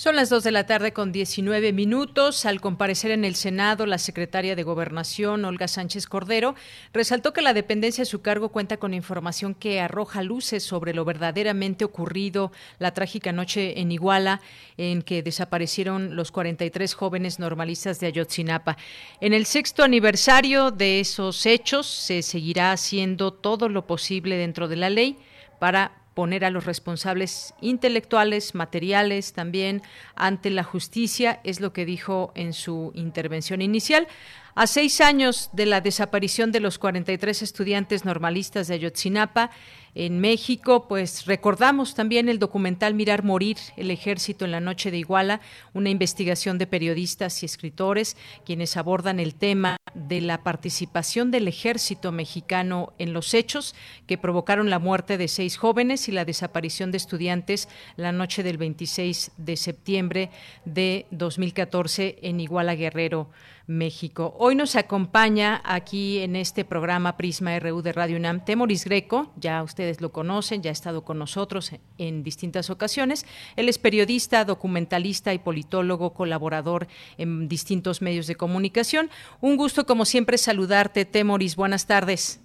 Speaker 1: Son las 2 de la tarde con 19 minutos. Al comparecer en el Senado, la secretaria de Gobernación, Olga Sánchez Cordero, resaltó que la dependencia de su cargo cuenta con información que arroja luces sobre lo verdaderamente ocurrido la trágica noche en Iguala, en que desaparecieron los 43 jóvenes normalistas de Ayotzinapa. En el sexto aniversario de esos hechos, se seguirá haciendo todo lo posible dentro de la ley para poner a los responsables intelectuales, materiales también ante la justicia, es lo que dijo en su intervención inicial. A seis años de la desaparición de los 43 estudiantes normalistas de Ayotzinapa, en México, pues recordamos también el documental Mirar Morir, el ejército en la noche de Iguala, una investigación de periodistas y escritores quienes abordan el tema de la participación del ejército mexicano en los hechos que provocaron la muerte de seis jóvenes y la desaparición de estudiantes la noche del 26 de septiembre de 2014 en Iguala Guerrero. México. Hoy nos acompaña aquí en este programa Prisma RU de Radio UNAM Temoris Greco, ya ustedes lo conocen, ya ha estado con nosotros en distintas ocasiones. Él es periodista, documentalista y politólogo, colaborador en distintos medios de comunicación. Un gusto, como siempre, saludarte, Temoris. Buenas tardes.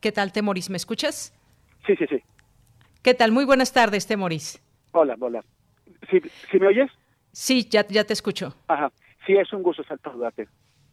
Speaker 1: ¿Qué tal, Temoris? ¿Me escuchas?
Speaker 27: Sí, sí, sí.
Speaker 1: ¿Qué tal? Muy buenas tardes, Temoris.
Speaker 27: Hola, hola. ¿Sí, ¿sí me oyes?
Speaker 1: Sí, ya, ya te escucho.
Speaker 27: Ajá. Sí, es un gusto saludarte.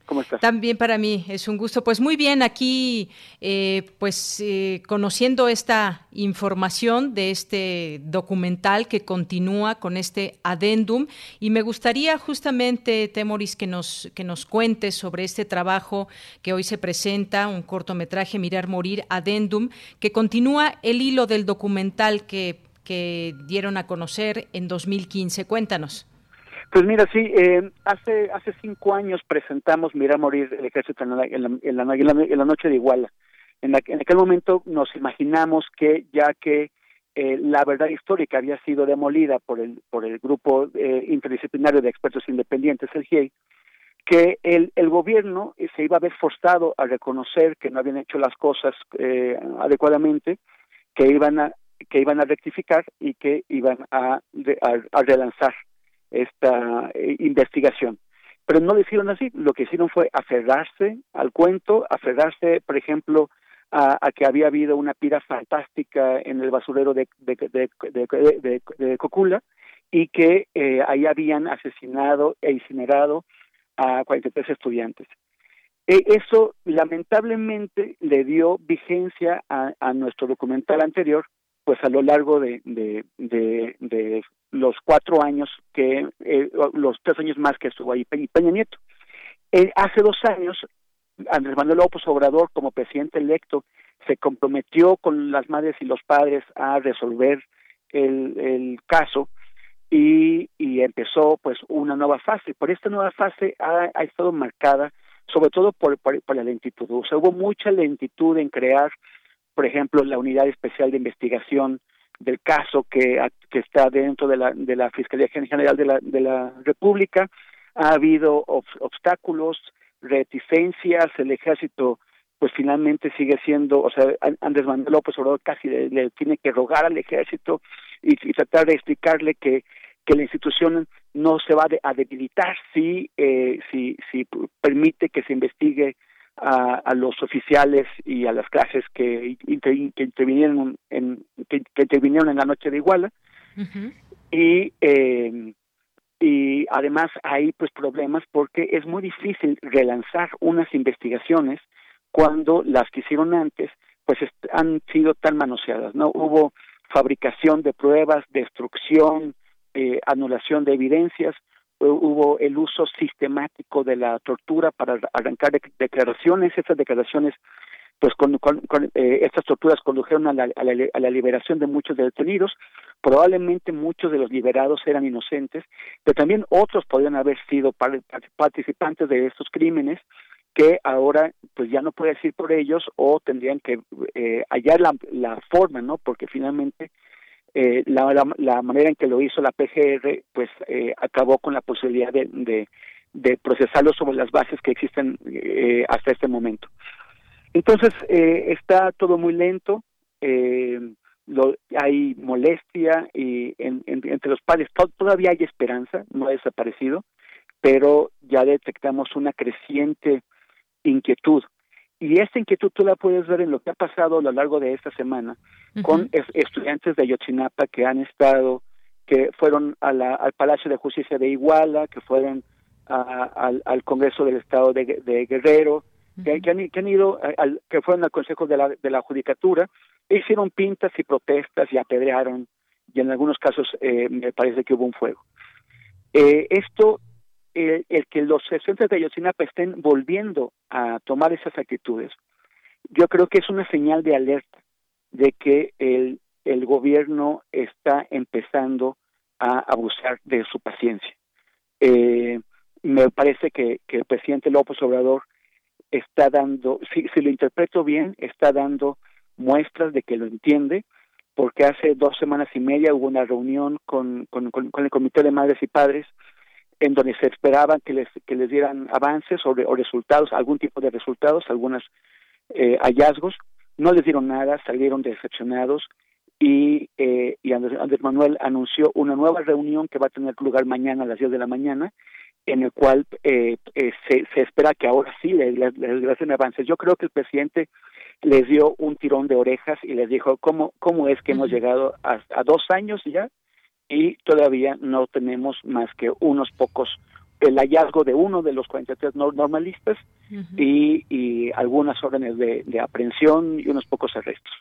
Speaker 27: ¿Cómo estás?
Speaker 1: También para mí es un gusto. Pues muy bien, aquí eh, pues eh, conociendo esta información de este documental que continúa con este adendum y me gustaría justamente, Temoris, que nos, que nos cuentes sobre este trabajo que hoy se presenta, un cortometraje Mirar Morir, adendum, que continúa el hilo del documental que, que dieron a conocer en 2015. Cuéntanos.
Speaker 27: Pues mira, sí, eh, hace hace cinco años presentamos Mira Morir el ejército en la, en la, en la, en la noche de Iguala. En, en, aquel momento nos imaginamos que ya que eh, la verdad histórica había sido demolida por el por el grupo eh, interdisciplinario de expertos independientes, el GIEI, que el, el gobierno se iba a ver forzado a reconocer que no habían hecho las cosas eh, adecuadamente, que iban a que iban a rectificar y que iban a, a, a relanzar esta eh, investigación. Pero no lo hicieron así, lo que hicieron fue aferrarse al cuento, aferrarse, por ejemplo, a, que había habido una pira fantástica en el basurero de, de, Cocula y que eh, ahí habían asesinado e incinerado a 43 estudiantes. E, eso lamentablemente le dio vigencia a, nuestro documental anterior, pues a lo largo de, de, de, los cuatro años que, eh, los tres años más que estuvo ahí Peña Nieto. Eh, hace dos años, Andrés Manuel López Obrador, como presidente electo, se comprometió con las madres y los padres a resolver el, caso y, y empezó pues una nueva fase. Por esta nueva fase ha, ha estado marcada sobre todo por, por, por, la lentitud. O sea, hubo mucha lentitud en crear por ejemplo, la unidad especial de investigación del caso que, que está dentro de la, de la Fiscalía General de la, de la República. Ha habido obstáculos, reticencias, el ejército pues finalmente sigue siendo, o sea, Andrés Manuel López Obrador casi le, tiene que rogar al ejército y, tratar de explicarle que, que la institución no se va a debilitar si, eh, si, si permite que se investigue a, a, los oficiales y a las clases que, que intervinieron en que, intervinieron en la noche de Iguala. Y eh, y además hay pues problemas porque es muy difícil relanzar unas investigaciones cuando las que hicieron antes pues han sido tan manoseadas no hubo fabricación de pruebas destrucción eh, anulación de evidencias hubo el uso sistemático de la tortura para arrancar declaraciones, esas declaraciones pues con, eh, estas torturas condujeron a la, a, la, liberación de muchos detenidos, probablemente muchos de los liberados eran inocentes, pero también otros podrían haber sido participantes de estos crímenes que ahora pues ya no puede decir por ellos o tendrían que eh, hallar la, la forma, ¿no? Porque finalmente eh, la, la, manera en que lo hizo la PGR pues eh, acabó con la posibilidad de, de, de procesarlo sobre las bases que existen eh, hasta este momento. Entonces eh, está todo muy lento, eh, lo, hay molestia y en, entre los padres todavía hay esperanza, no ha desaparecido, pero ya detectamos una creciente inquietud y esta inquietud tú la puedes ver en lo que ha pasado a lo largo de esta semana con estudiantes de Ayotzinapa que han estado, que fueron a la, al Palacio de Justicia de Iguala, que fueron al, al, Congreso del Estado de, de Guerrero, que, que, han, que, han, ido, al, que fueron al Consejo de la, de la Judicatura, e hicieron pintas y protestas y apedrearon, y en algunos casos eh, me parece que hubo un fuego. Eh, esto el, que los estudiantes de Ayotzinapa estén volviendo a tomar esas actitudes, yo creo que es una señal de alerta de que el, el gobierno está empezando a abusar de su paciencia. Eh, me parece que, que, el presidente López Obrador está dando, si, si lo interpreto bien, está dando muestras de que lo entiende, porque hace dos semanas y media hubo una reunión con, con el Comité de Madres y Padres en donde se esperaban que les, que les dieran avances o, o resultados, algún tipo de resultados, algunos eh, hallazgos. No les dieron nada, salieron decepcionados y, eh, y Andrés, Manuel anunció una nueva reunión que va a tener lugar mañana a las 10 de la mañana, en el cual eh, eh, se, se espera que ahora sí les, les, les den avances. Yo creo que el presidente les dio un tirón de orejas y les dijo cómo, cómo es que hemos llegado a, a dos años ya y todavía no tenemos más que unos pocos el hallazgo de uno de los 43 normalistas y, y, algunas órdenes de, de, aprehensión y unos pocos arrestos.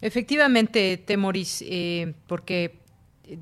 Speaker 1: Efectivamente, Temoris, eh, porque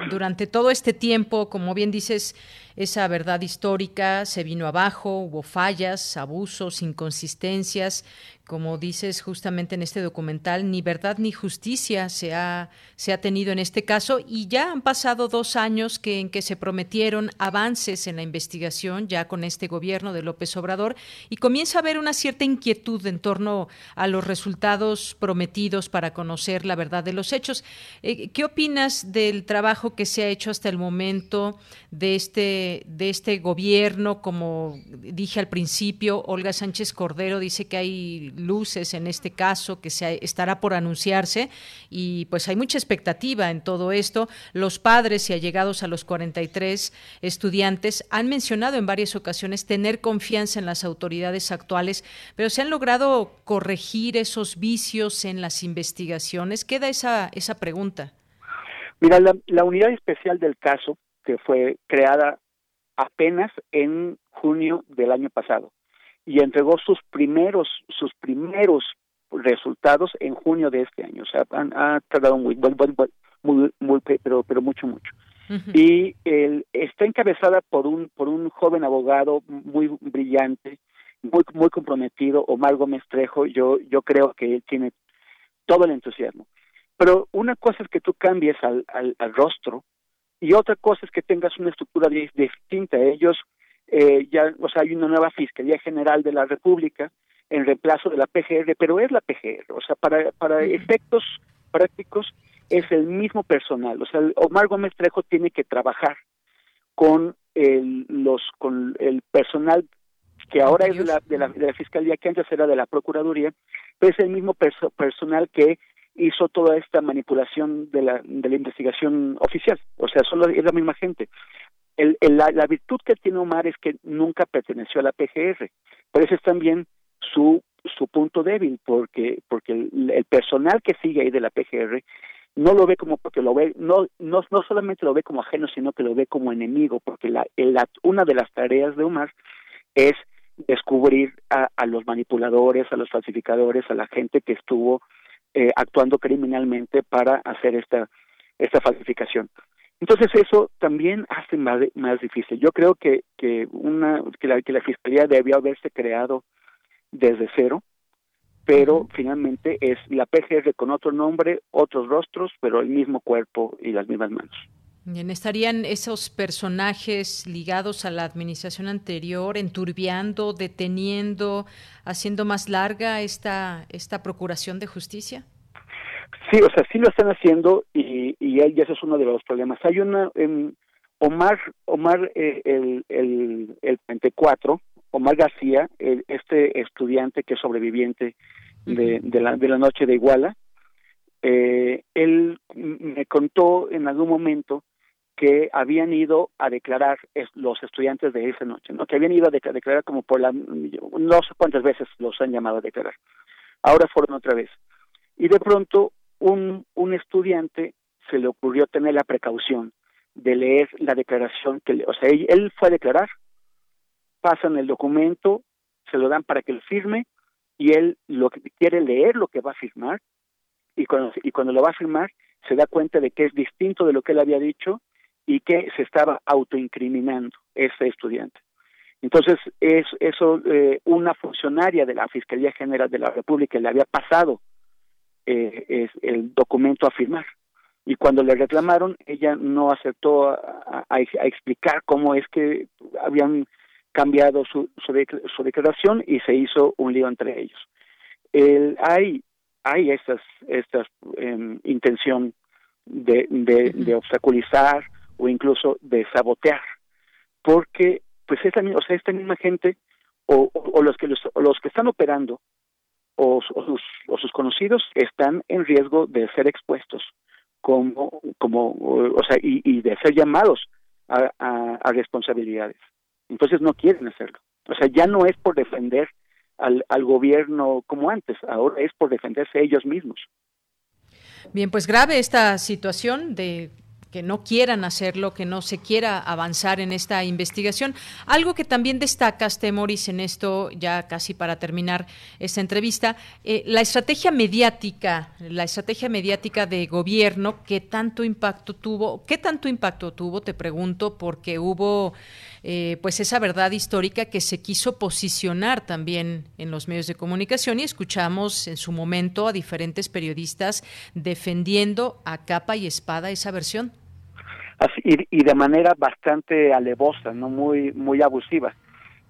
Speaker 1: durante todo este tiempo, como bien dices, esa verdad histórica se vino abajo, hubo fallas, abusos, inconsistencias, como dices justamente en este documental, ni verdad ni justicia se ha, se ha tenido en este caso y ya han pasado dos años que, en que se prometieron avances en la investigación ya con este gobierno de López Obrador y comienza a haber una cierta inquietud en torno a los resultados prometidos para conocer la verdad de los hechos. Eh, ¿Qué opinas del trabajo que se ha hecho hasta el momento de este, de este gobierno? Como dije al principio, Olga Sánchez Cordero dice que hay luces en este caso que se estará por anunciarse y pues hay mucha expectativa en todo esto. Los padres y allegados a los 43 estudiantes han mencionado en varias ocasiones tener confianza en las autoridades actuales, pero se han logrado corregir esos vicios en las investigaciones. Queda esa, esa pregunta.
Speaker 27: Mira, la, la unidad especial del caso, que fue creada apenas en junio del año pasado, y entregó sus primeros sus primeros resultados en junio de este año. O sea, han, ha tardado muy, muy, muy, pero, pero mucho, mucho. Y él está encabezada por un, por un joven abogado muy brillante, muy, muy comprometido, Omar Gómez Trejo. Yo, yo creo que él tiene todo el entusiasmo. Pero una cosa es que tú cambies al, al, al rostro y otra cosa es que tengas una estructura distinta. Ellos eh, ya, o sea, hay una nueva Fiscalía General de la República en reemplazo de la PGR, pero es la PGR, o sea, para, para efectos prácticos es el mismo personal, o sea, Omar Gómez Trejo tiene que trabajar con el, los, con el personal que ahora es de la, de la, de la Fiscalía, que antes era de la Procuraduría, pero es el mismo personal que hizo toda esta manipulación de la, de la investigación oficial, o sea, solo es la misma gente. El, el, la, la, virtud que tiene Omar es que nunca perteneció a la PGR, pero ese es también su su punto débil porque porque el, personal que sigue ahí de la PGR no lo ve como porque lo ve no no no solamente lo ve como ajeno sino que lo ve como enemigo porque la, la una de las tareas de Omar es descubrir a, a los manipuladores a los falsificadores a la gente que estuvo eh, actuando criminalmente para hacer esta esta falsificación Entonces eso también hace más, más difícil. Yo creo que, que, una, que, la, que la Fiscalía debió haberse creado desde cero, pero finalmente es la PGR con otro nombre, otros rostros, pero el mismo cuerpo y las mismas manos.
Speaker 1: Bien, ¿estarían esos personajes ligados a la administración anterior enturbiando, deteniendo, haciendo más larga esta, esta procuración de justicia?
Speaker 27: Sí, o sea, sí lo están haciendo y, y ese es uno de los problemas. Hay una, Omar, Omar eh, el, el, el 24, Omar García, este estudiante que es sobreviviente de, de, la, de la noche de Iguala, eh, él me contó en algún momento que habían ido a declarar los estudiantes de esa noche, ¿no? que habían ido a declarar como por la, no sé cuántas veces los han llamado a declarar. Ahora fueron otra vez. Y de pronto un, un estudiante se le ocurrió tener la precaución de leer la declaración que, o sea, él, fue a declarar, pasan el documento, se lo dan para que él firme y él lo quiere leer lo que va a firmar y cuando, y cuando lo va a firmar se da cuenta de que es distinto de lo que él había dicho y que se estaba autoincriminando ese estudiante. Entonces, es eso eh, una funcionaria de la Fiscalía General de la República le había pasado eh, es el documento a firmar. Y cuando le reclamaron, ella no aceptó a, explicar cómo es que habían cambiado su, su, declaración y se hizo un lío entre ellos. El, hay hay estas estas em, intención de, de obstaculizar o incluso de sabotear, porque pues esta, o sea, esta misma gente o, o, los que los, los, que están operando o, sus, o sus conocidos están en riesgo de ser expuestos como como o sea y, y de ser llamados a, a, a, responsabilidades. Entonces no quieren hacerlo. O sea ya no es por defender al, al gobierno como antes ahora es por defenderse ellos mismos.
Speaker 1: Bien, pues grave esta situación de que no quieran hacerlo, que no se quiera avanzar en esta investigación. Algo que también destacas, Temoris, en esto, ya casi para terminar esta entrevista, eh, la estrategia mediática, la estrategia mediática de gobierno, ¿qué tanto impacto tuvo? ¿Qué tanto impacto tuvo? Te pregunto, porque hubo eh, pues esa verdad histórica que se quiso posicionar también en los medios de comunicación y escuchamos en su momento a diferentes periodistas defendiendo a capa y espada esa versión
Speaker 27: y, de manera bastante alevosa, no muy muy abusiva.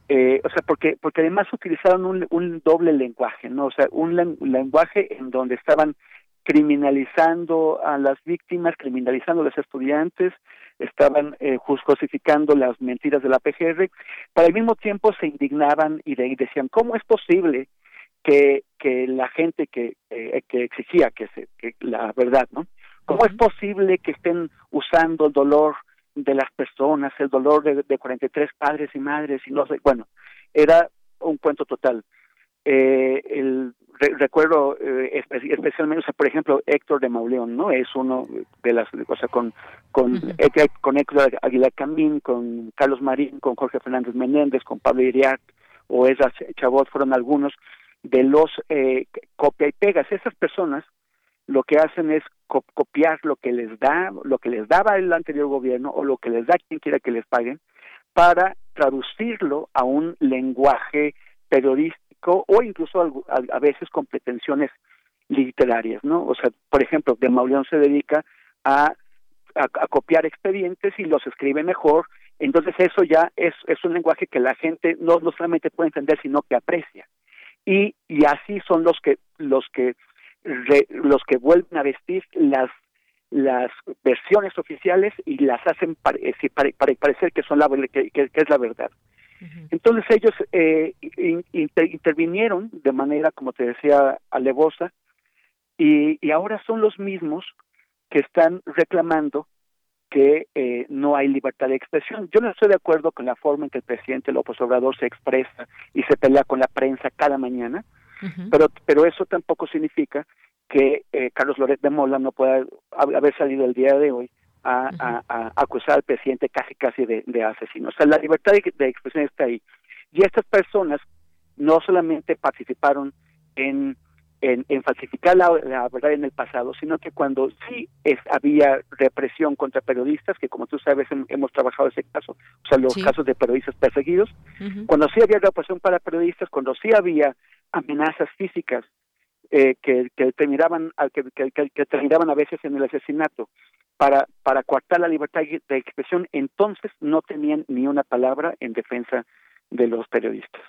Speaker 27: Eh, o sea, porque porque además utilizaron un, un doble lenguaje, ¿no? O sea, un lenguaje en donde estaban criminalizando a las víctimas, criminalizando a los estudiantes, estaban eh, justificando las mentiras de la PGR, pero al mismo tiempo se indignaban y, de, decían, ¿cómo es posible que, que la gente que, eh, que exigía que, se, que la verdad, ¿no? ¿Cómo es posible que estén usando el dolor de las personas, el dolor de, de 43 padres y madres y no sé, bueno, era un cuento total. Eh, el, recuerdo eh, especialmente, por ejemplo, Héctor de Mauleón, ¿no? Es uno de las, o sea, con, con, con Héctor Aguilar Camín, con Carlos Marín, con Jorge Fernández Menéndez, con Pablo Iriart o esas Chabot fueron algunos de los eh, copia y pegas. Esas personas lo que hacen es copiar lo que les da, lo que les daba el anterior gobierno o lo que les da quien quiera que les paguen para traducirlo a un lenguaje periodístico o incluso a, veces con pretensiones literarias, ¿no? O sea, por ejemplo, de Mauleón se dedica a, a, copiar expedientes y los escribe mejor, entonces eso ya es, es un lenguaje que la gente no, no solamente puede entender, sino que aprecia. Y, y así son los que, los que los que vuelven a vestir las las versiones oficiales y las hacen eh, parecer que son la que, es la verdad. Entonces ellos eh, intervinieron de manera, como te decía, alevosa y, y ahora son los mismos que están reclamando que eh, no hay libertad de expresión. Yo no estoy de acuerdo con la forma en que el presidente López Obrador se expresa y se pelea con la prensa cada mañana pero, pero eso tampoco significa que eh, Carlos Loret de Mola no pueda haber salido el día de hoy a, a, acusar al presidente casi casi de, de, asesino. O sea, la libertad de, expresión está ahí. Y estas personas no solamente participaron en en, falsificar la, verdad en el pasado, sino que cuando sí es, había represión contra periodistas, que como tú sabes hemos trabajado ese caso, o sea, los casos de periodistas perseguidos, cuando sí había represión para periodistas, cuando sí había amenazas físicas eh, que, que, terminaban, que, que, que, terminaban a veces en el asesinato para, para coartar la libertad de expresión, entonces no tenían ni una palabra en defensa de los periodistas.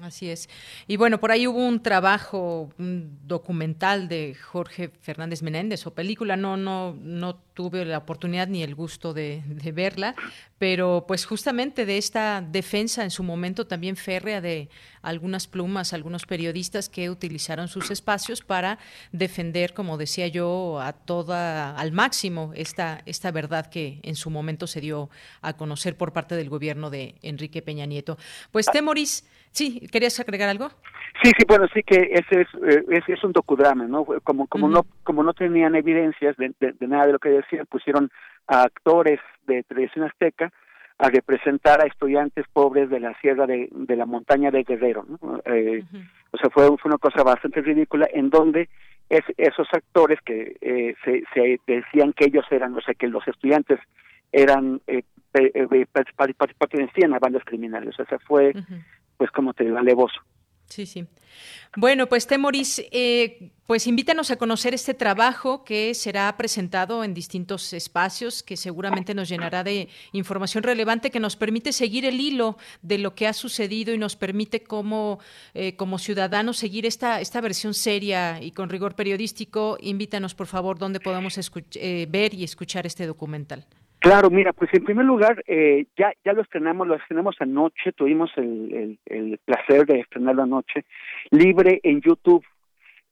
Speaker 1: Así es. Y bueno, por ahí hubo un trabajo, un documental de Jorge Fernández Menéndez o película, no, no, no tuve la oportunidad ni el gusto de, verla, pero pues justamente de esta defensa en su momento también férrea de algunas plumas, algunos periodistas que utilizaron sus espacios para defender, como decía yo, a toda, al máximo esta, esta verdad que en su momento se dio a conocer por parte del gobierno de Enrique Peña Nieto. Pues Temoris, Sí, ¿querías agregar algo?
Speaker 27: Sí, sí, bueno, sí que ese es, eh, es, un docudrama, ¿no? Como como no como no tenían evidencias de, nada de lo que decían, pusieron a actores de televisión azteca a representar a estudiantes pobres de la sierra de, de la montaña de Guerrero, ¿no? Eh, o sea, fue, fue una cosa bastante ridícula en donde es, esos actores que eh, se, se decían que ellos eran, o sea, que los estudiantes eran eh, pertenecían a bandas criminales, o sea, fue pues como te digo, alevoso.
Speaker 1: Sí, sí. Bueno, pues Temoris, eh, pues invítanos a conocer este trabajo que será presentado en distintos espacios, que seguramente nos llenará de información relevante que nos permite seguir el hilo de lo que ha sucedido y nos permite como, eh, como ciudadanos seguir esta, esta versión seria y con rigor periodístico. Invítanos, por favor, donde podamos eh, ver y escuchar este documental.
Speaker 27: Claro, mira, pues en primer lugar, eh, ya ya lo estrenamos, lo estrenamos anoche, tuvimos el, el, placer de estrenarlo anoche, libre en YouTube.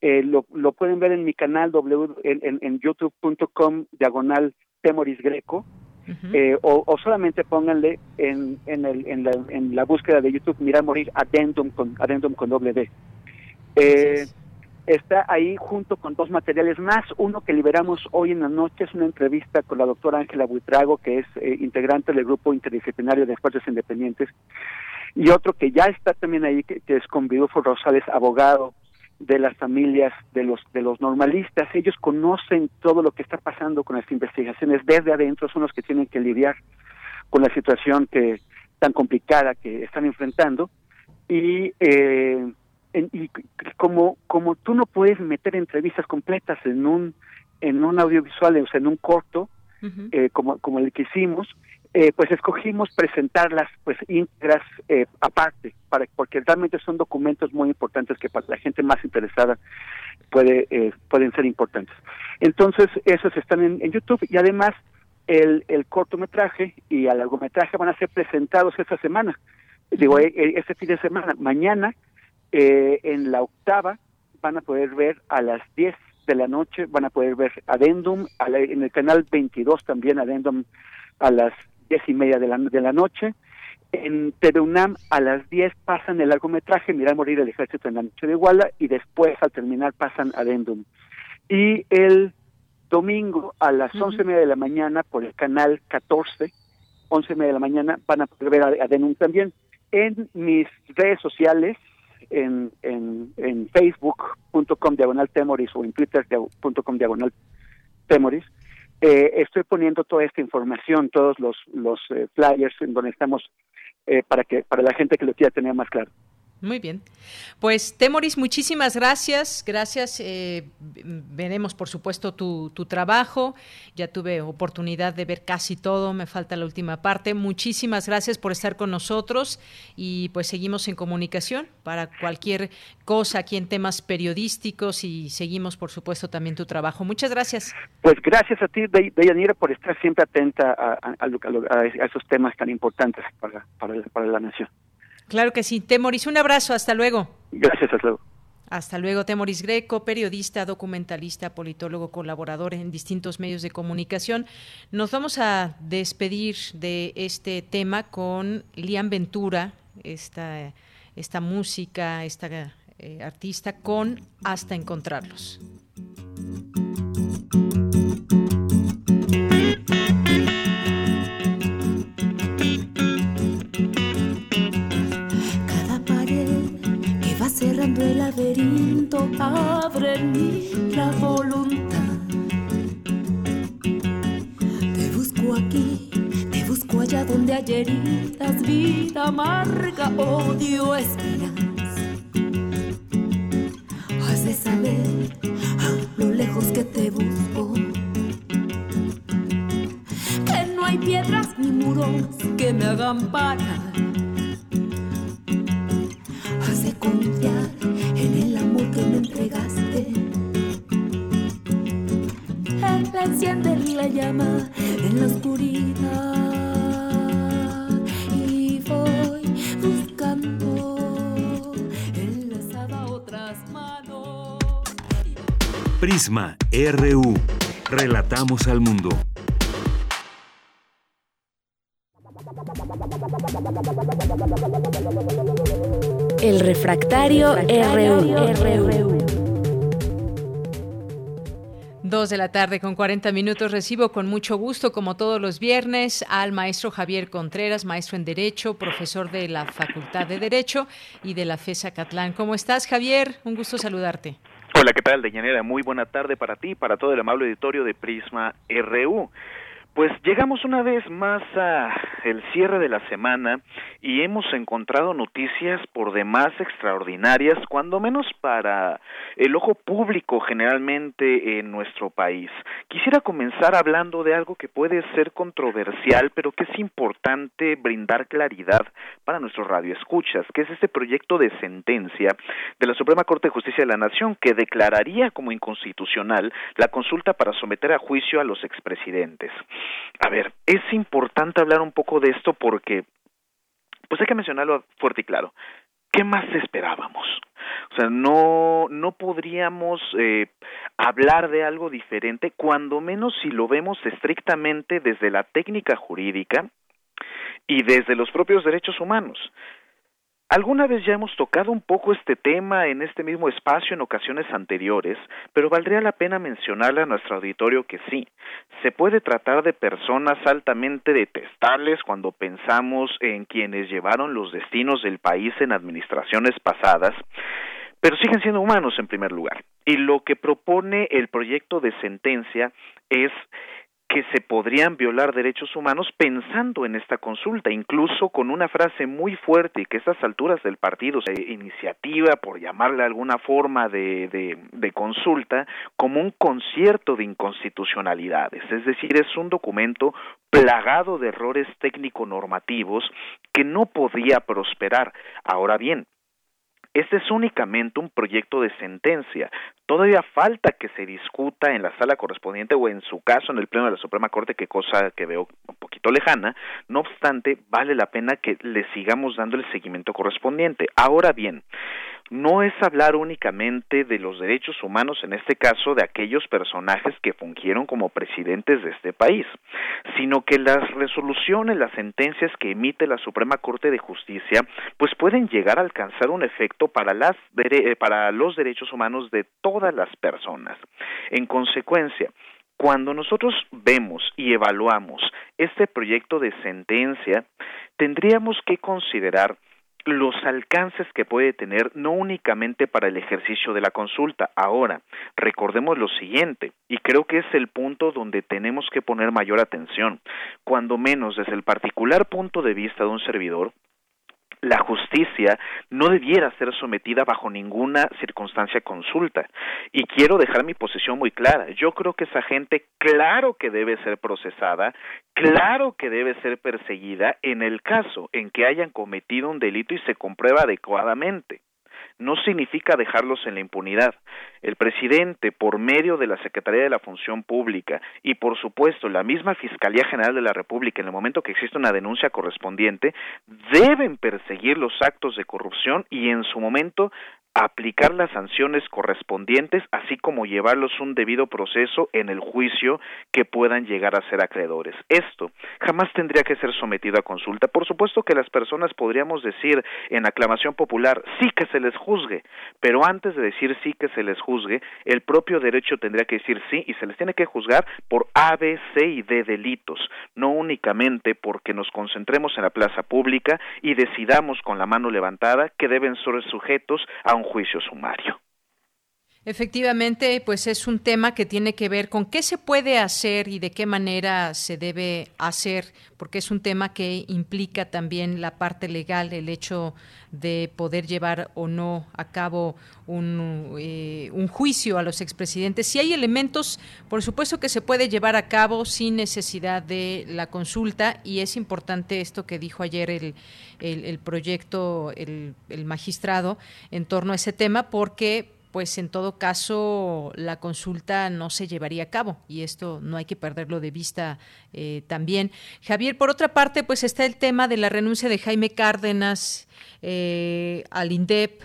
Speaker 27: Eh, lo, lo pueden ver en mi canal w, en, en, youtube.com diagonal Temoris Greco, eh, o, o, solamente pónganle en, en, el, en, la, en la búsqueda de YouTube Mira Morir Addendum con, addendum con doble D. Eh, está ahí junto con dos materiales más. Uno que liberamos hoy en la noche es una entrevista con la doctora Ángela Buitrago, que es eh, integrante del grupo interdisciplinario de expertos independientes, y otro que ya está también ahí, que, es con Vidufo Rosales, abogado de las familias de los de los normalistas. Ellos conocen todo lo que está pasando con las investigaciones desde adentro, son los que tienen que lidiar con la situación que tan complicada que están enfrentando y eh, y como como tú no puedes meter entrevistas completas en un en un audiovisual o sea en un corto eh, como como el que hicimos eh, pues escogimos presentarlas pues íntegras eh, aparte para porque realmente son documentos muy importantes que para la gente más interesada puede pueden ser importantes. Entonces esos están en, en YouTube y además el, el cortometraje y el largometraje van a ser presentados esta semana. Digo este fin de semana. Mañana eh, en la octava van a poder ver a las 10 de la noche, van a poder ver Adendum, en el canal 22 también Adendum a las diez y media de la, de la noche. En TV a las 10 pasan el largometraje Mirar morir el ejército en la noche de Iguala y después al terminar pasan Adendum. Y el domingo a las once y media de la mañana por el canal 14, once y media de la mañana van a poder ver Adendum también. En mis redes sociales, en, en, en facebook.com diagonal temoris o en twitter.com diagonal temoris, eh, estoy poniendo toda esta información, todos los, los eh, flyers en donde estamos eh, para que para la gente que lo quiera tener más claro.
Speaker 1: Muy bien. Pues Temoris, muchísimas gracias. Gracias. Eh, veremos, por supuesto, tu, tu, trabajo. Ya tuve oportunidad de ver casi todo. Me falta la última parte. Muchísimas gracias por estar con nosotros y pues seguimos en comunicación para cualquier cosa aquí en temas periodísticos y seguimos, por supuesto, también tu trabajo. Muchas gracias.
Speaker 27: Pues gracias a ti, Deyanira, por estar siempre atenta a, a, esos temas tan importantes para, para, para la nación.
Speaker 1: Claro que sí. Temoris, un abrazo. Hasta luego.
Speaker 27: Gracias, hasta luego.
Speaker 1: Hasta luego, Temoris Greco, periodista, documentalista, politólogo, colaborador en distintos medios de comunicación. Nos vamos a despedir de este tema con Lian Ventura, esta, esta música, esta eh, artista, con Hasta Encontrarlos.
Speaker 28: Cerrando el laberinto abre en la voluntad. Te busco aquí, te busco allá donde hay heridas, vida amarga, odio, esperanza. Has de saber lo lejos que te busco. Que no hay piedras ni muros que me hagan parar en el amor que me entregaste. Enciende la llama en la oscuridad y voy buscando enlazada otras manos.
Speaker 2: Prisma RU. Relatamos al mundo.
Speaker 19: El refractario, RU.
Speaker 1: Dos de la tarde con 40 minutos recibo con mucho gusto, como todos los viernes, al maestro Javier Contreras, maestro en Derecho, profesor de la Facultad de Derecho y de la FESA Catlán. ¿Cómo estás, Javier? Un gusto saludarte.
Speaker 29: Hola, ¿qué tal, Deñanera? Muy buena tarde para ti y para todo el amable auditorio de Prisma RU. Pues llegamos una vez más a el cierre de la semana y hemos encontrado noticias por demás extraordinarias, cuando menos para el ojo público generalmente en nuestro país. Quisiera comenzar hablando de algo que puede ser controversial, pero que es importante brindar claridad para nuestros radioescuchas, que es este proyecto de sentencia de la Suprema Corte de Justicia de la Nación que declararía como inconstitucional la consulta para someter a juicio a los expresidentes. A ver, es importante hablar un poco de esto porque, pues hay que mencionarlo fuerte y claro. ¿Qué más esperábamos? O sea, no, no podríamos eh, hablar de algo diferente, cuando menos si lo vemos estrictamente desde la técnica jurídica y desde los propios derechos humanos. Alguna vez ya hemos tocado un poco este tema en este mismo espacio en ocasiones anteriores, pero valdría la pena mencionarle a nuestro auditorio que sí, se puede tratar de personas altamente detestables cuando pensamos en quienes llevaron los destinos del país en administraciones pasadas, pero siguen siendo humanos en primer lugar. Y lo que propone el proyecto de sentencia es que se podrían violar derechos humanos pensando en esta consulta, incluso con una frase muy fuerte y que a estas alturas del partido, se iniciativa, por llamarle alguna forma de, de, de consulta, como un concierto de inconstitucionalidades. Es decir, es un documento plagado de errores técnico-normativos que no podía prosperar. Ahora bien, este es únicamente un proyecto de sentencia. Todavía falta que se discuta en la sala correspondiente o en su caso en el Pleno de la Suprema Corte, que cosa que veo un poquito lejana. No obstante, vale la pena que le sigamos dando el seguimiento correspondiente. Ahora bien, no es hablar únicamente de los derechos humanos, en este caso de aquellos personajes que fungieron como presidentes de este país, sino que las resoluciones, las sentencias que emite la Suprema Corte de Justicia, pues pueden llegar a alcanzar un efecto para, las, eh, para los derechos humanos de todas las personas. En consecuencia, cuando nosotros vemos y evaluamos este proyecto de sentencia, tendríamos que considerar los alcances que puede tener no únicamente para el ejercicio de la consulta. Ahora, recordemos lo siguiente, y creo que es el punto donde tenemos que poner mayor atención, cuando menos desde el particular punto de vista de un servidor, la justicia no debiera ser sometida bajo ninguna circunstancia consulta. Y quiero dejar mi posición muy clara. Yo creo que esa gente, claro que debe ser procesada, claro que debe ser perseguida en el caso en que hayan cometido un delito y se comprueba adecuadamente no significa dejarlos en la impunidad. El presidente, por medio de la Secretaría de la Función Pública y, por supuesto, la misma Fiscalía General de la República, en el momento que existe una denuncia correspondiente, deben perseguir los actos de corrupción y, en su momento, aplicar las sanciones correspondientes, así como llevarlos un debido proceso en el juicio que puedan llegar a ser acreedores. Esto jamás tendría que ser sometido a consulta. Por supuesto que las personas podríamos decir en aclamación popular sí que se les juzgue, pero antes de decir sí que se les juzgue, el propio derecho tendría que decir sí y se les tiene que juzgar por A, B, C y D delitos, no únicamente porque nos concentremos en la plaza pública y decidamos con la mano levantada que deben ser sujetos a un juicio sumario.
Speaker 1: Efectivamente, pues es un tema que tiene que ver con qué se puede hacer y de qué manera se debe hacer, porque es un tema que implica también la parte legal, el hecho de poder llevar o no a cabo un, eh, un juicio a los expresidentes. Si hay elementos, por supuesto que se puede llevar a cabo sin necesidad de la consulta y es importante esto que dijo ayer el, el, proyecto, el, el magistrado en torno a ese tema, porque pues en todo caso la consulta no se llevaría a cabo y esto no hay que perderlo de vista eh, también. Javier, por otra parte, pues está el tema de la renuncia de Jaime Cárdenas eh, al INDEP,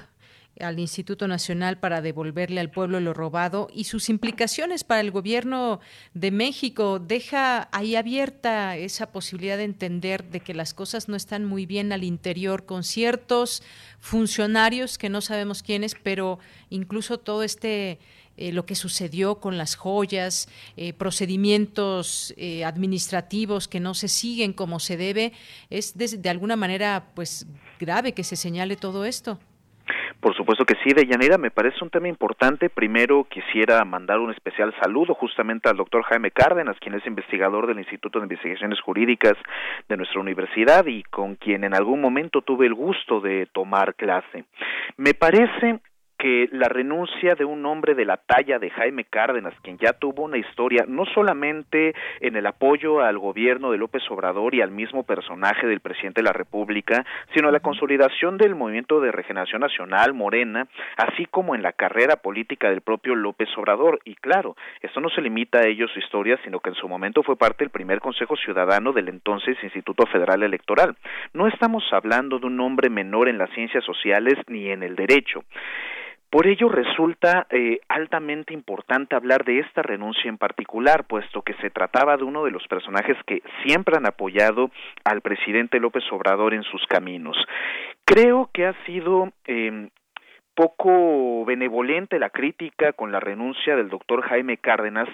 Speaker 1: al Instituto Nacional para devolverle al pueblo lo robado y sus implicaciones para el gobierno de México. Deja ahí abierta esa posibilidad de entender de que las cosas no están muy bien al interior con ciertos funcionarios que no sabemos quiénes, pero incluso todo este eh, lo que sucedió con las joyas, eh, procedimientos eh, administrativos que no se siguen como se debe, es de, de alguna manera pues grave que se señale todo esto.
Speaker 29: Por supuesto que sí, Deyanira, me parece un tema importante. Primero quisiera mandar un especial saludo justamente al doctor Jaime Cárdenas, quien es investigador del Instituto de Investigaciones Jurídicas de nuestra universidad y con quien en algún momento tuve el gusto de tomar clase. Me parece que la renuncia de un hombre de la talla de Jaime Cárdenas, quien ya tuvo una historia no solamente en el apoyo al gobierno de López Obrador y al mismo personaje del presidente de la República, sino en la consolidación del movimiento de regeneración nacional, Morena, así como en la carrera política del propio López Obrador. Y claro, esto no se limita a ellos su historia, sino que en su momento fue parte del primer Consejo Ciudadano del entonces Instituto Federal Electoral. No estamos hablando de un hombre menor en las ciencias sociales ni en el derecho. Por ello resulta eh, altamente importante hablar de esta renuncia en particular, puesto que se trataba de uno de los personajes que siempre han apoyado al presidente López Obrador en sus caminos. Creo que ha sido eh, poco benevolente la crítica con la renuncia del doctor Jaime Cárdenas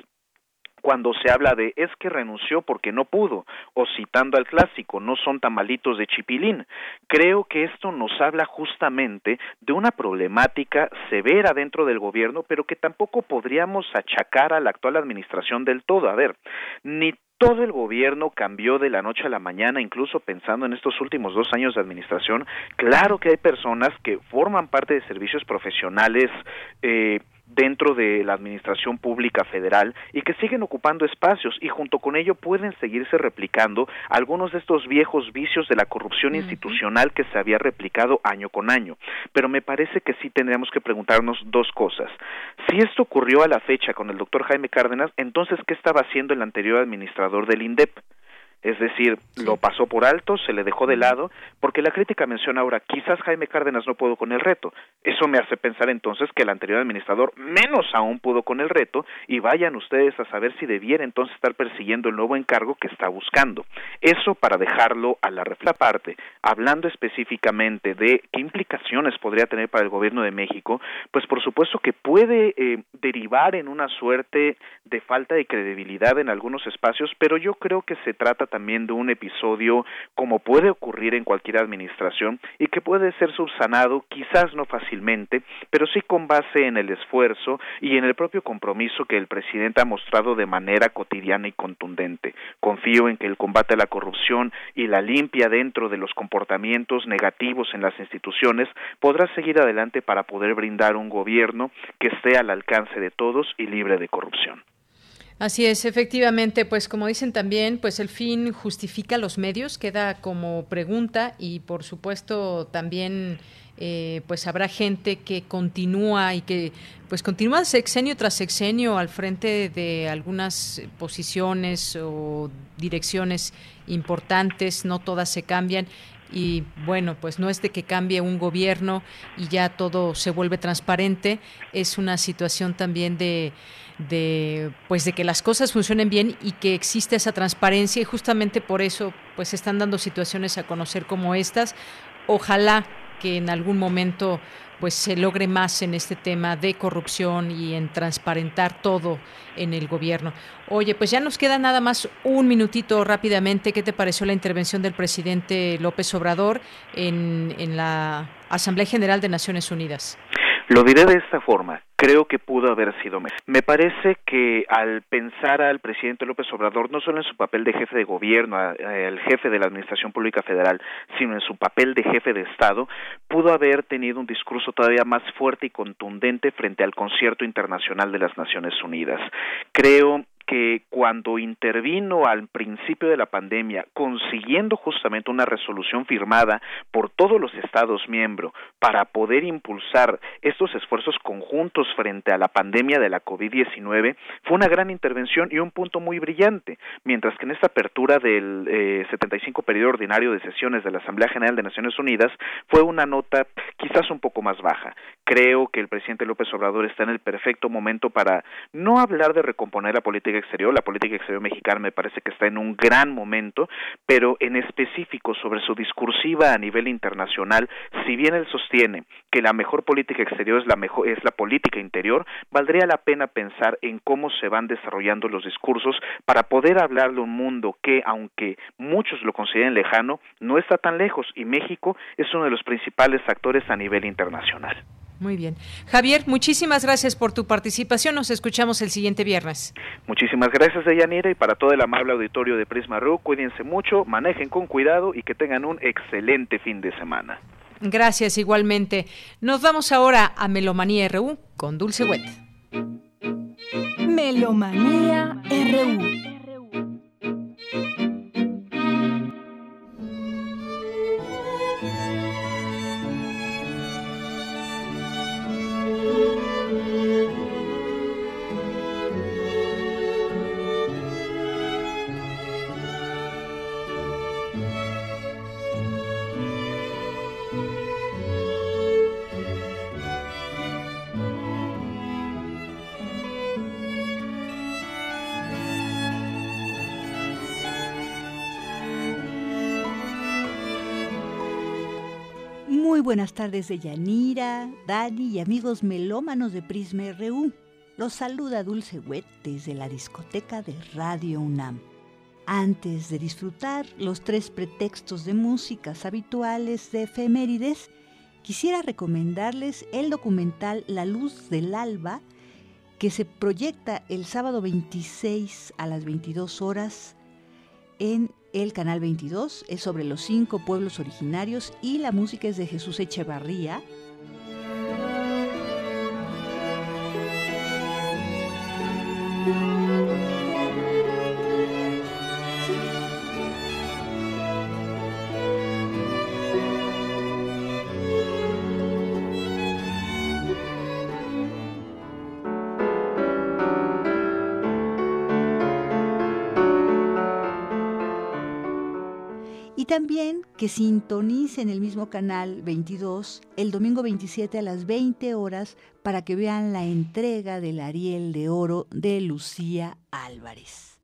Speaker 29: cuando se habla de es que renunció porque no pudo, o citando al clásico, no son tamalitos de chipilín. Creo que esto nos habla justamente de una problemática severa dentro del gobierno, pero que tampoco podríamos achacar a la actual administración del todo. A ver, ni todo el gobierno cambió de la noche a la mañana, incluso pensando en estos últimos dos años de administración. Claro que hay personas que forman parte de servicios profesionales eh, dentro de la administración pública federal y que siguen ocupando espacios y junto con ello pueden seguirse replicando algunos de estos viejos vicios de la corrupción institucional que se había replicado año con año. Pero me parece que sí tendríamos que preguntarnos dos cosas. Si esto ocurrió a la fecha con el doctor Jaime Cárdenas, entonces, ¿qué estaba haciendo el anterior administrador del INDEP? Es decir, lo pasó por alto, se le dejó de lado, porque la crítica menciona ahora, quizás Jaime Cárdenas no pudo con el reto. Eso me hace pensar entonces que el anterior administrador menos aún pudo con el reto y vayan ustedes a saber si debiera entonces estar persiguiendo el nuevo encargo que está buscando. Eso para dejarlo a la reflexión parte, hablando específicamente de qué implicaciones podría tener para el gobierno de México, pues por supuesto que puede eh, derivar en una suerte de falta de credibilidad en algunos espacios, pero yo creo que se trata también de un episodio como puede ocurrir en cualquier administración y que puede ser subsanado quizás no fácilmente, pero sí con base en el esfuerzo y en el propio compromiso que el presidente ha mostrado de manera cotidiana y contundente. Confío en que el combate a la corrupción y la limpia dentro de los comportamientos negativos en las instituciones podrá seguir adelante para poder brindar un gobierno que esté al alcance de todos y libre de corrupción.
Speaker 1: Así es, efectivamente, pues como dicen también, pues el fin justifica los medios, queda como pregunta y por supuesto también eh, pues habrá gente que continúa y que pues continúa sexenio tras sexenio al frente de algunas posiciones o direcciones importantes, no todas se cambian y bueno, pues no es de que cambie un gobierno y ya todo se vuelve transparente, es una situación también de de pues de que las cosas funcionen bien y que existe esa transparencia y justamente por eso pues están dando situaciones a conocer como estas. Ojalá que en algún momento pues se logre más en este tema de corrupción y en transparentar todo en el gobierno. Oye, pues ya nos queda nada más un minutito rápidamente. ¿Qué te pareció la intervención del presidente López Obrador en, en la Asamblea General de Naciones Unidas?
Speaker 29: Lo diré de esta forma creo que pudo haber sido mejor. Me parece que al pensar al presidente López Obrador, no solo en su papel de jefe de gobierno, el jefe de la Administración Pública Federal, sino en su papel de jefe de Estado, pudo haber tenido un discurso todavía más fuerte y contundente frente al concierto internacional de las Naciones Unidas. Creo que cuando intervino al principio de la pandemia, consiguiendo justamente una resolución firmada por todos los Estados miembros para poder impulsar estos esfuerzos conjuntos frente a la pandemia de la COVID-19, fue una gran intervención y un punto muy brillante, mientras que en esta apertura del eh, 75 periodo ordinario de sesiones de la Asamblea General de Naciones Unidas fue una nota quizás un poco más baja. Creo que el presidente López Obrador está en el perfecto momento para no hablar de recomponer la política exterior, la política exterior mexicana me parece que está en un gran momento, pero en específico sobre su discursiva a nivel internacional, si bien él sostiene que la mejor política exterior es la mejor es la política interior, valdría la pena pensar en cómo se van desarrollando los discursos para poder hablar de un mundo que aunque muchos lo consideren lejano, no está tan lejos y México es uno de los principales actores a nivel internacional.
Speaker 1: Muy bien. Javier, muchísimas gracias por tu participación. Nos escuchamos el siguiente viernes.
Speaker 29: Muchísimas gracias, Deyanira, y para todo el amable auditorio de Prisma RU, cuídense mucho, manejen con cuidado y que tengan un excelente fin de semana.
Speaker 1: Gracias, igualmente. Nos vamos ahora a Melomanía RU con Dulce Wet.
Speaker 3: Melomanía RU.
Speaker 30: Buenas tardes de Yanira, Dani y amigos melómanos de Prisma RU. Los saluda Dulce Wet desde la discoteca de Radio UNAM. Antes de disfrutar los tres pretextos de músicas habituales de efemérides, quisiera recomendarles el documental La Luz del Alba, que se proyecta el sábado 26 a las 22 horas en el canal 22. Es sobre los cinco pueblos originarios y la música es de Jesús Echevarría. Que sintonicen el mismo canal 22 el domingo 27 a las 20 horas para que vean la entrega del Ariel de Oro de Lucía Álvarez.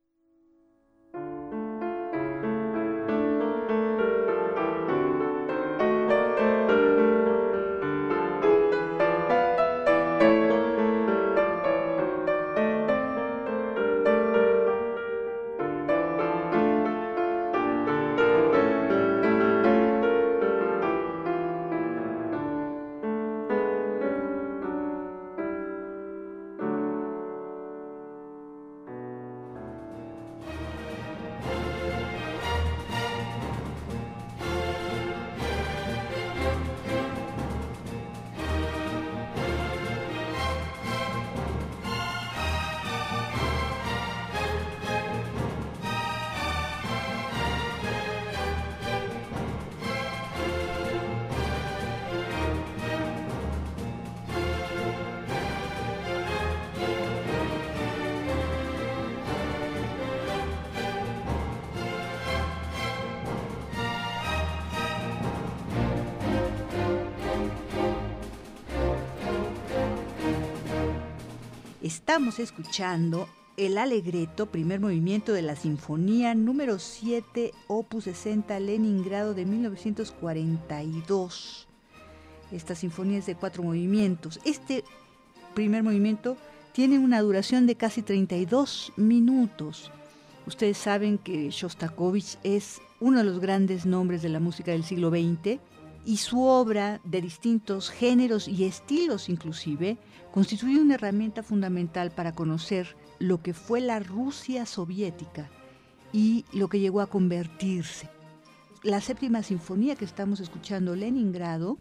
Speaker 30: Estamos escuchando el Alegreto, primer movimiento de la Sinfonía número 7, opus 60, Leningrado de 1942. Esta sinfonía es de cuatro movimientos. Este primer movimiento tiene una duración de casi 32 minutos. Ustedes saben que Shostakovich es uno de los grandes nombres de la música del siglo XX y su obra de distintos géneros y estilos inclusive constituye una herramienta fundamental para conocer lo que fue la Rusia soviética y lo que llegó a convertirse. La séptima sinfonía que estamos escuchando, Leningrado,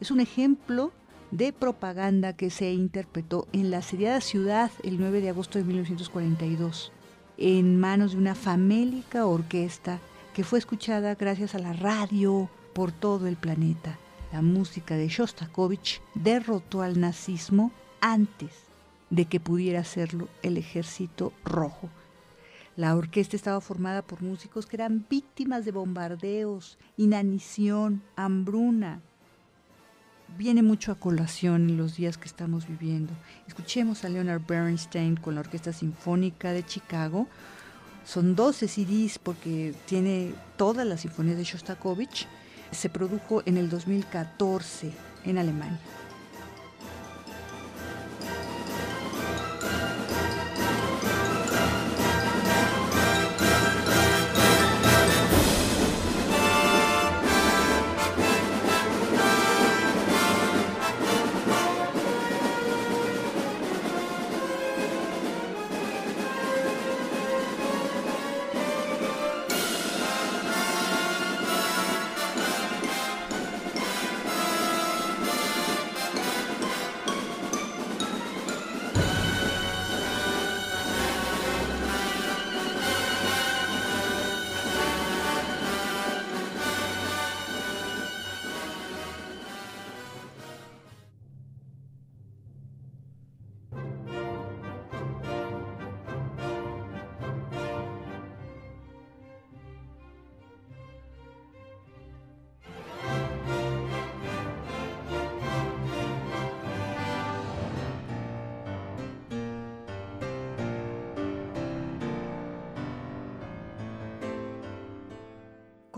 Speaker 30: es un ejemplo de propaganda que se interpretó en la sediada ciudad el 9 de agosto de 1942, en manos de una famélica orquesta que fue escuchada gracias a la radio por todo el planeta. La música de Shostakovich derrotó al nazismo antes de que pudiera hacerlo el ejército rojo. La orquesta estaba formada por músicos que eran víctimas de bombardeos, inanición, hambruna, viene mucho a colación en los días que estamos viviendo. Escuchemos a Leonard Bernstein con la Orquesta Sinfónica de Chicago. Son 12 CDs porque tiene todas las sinfonías de Shostakovich. Se produjo en el 2014 en Alemania.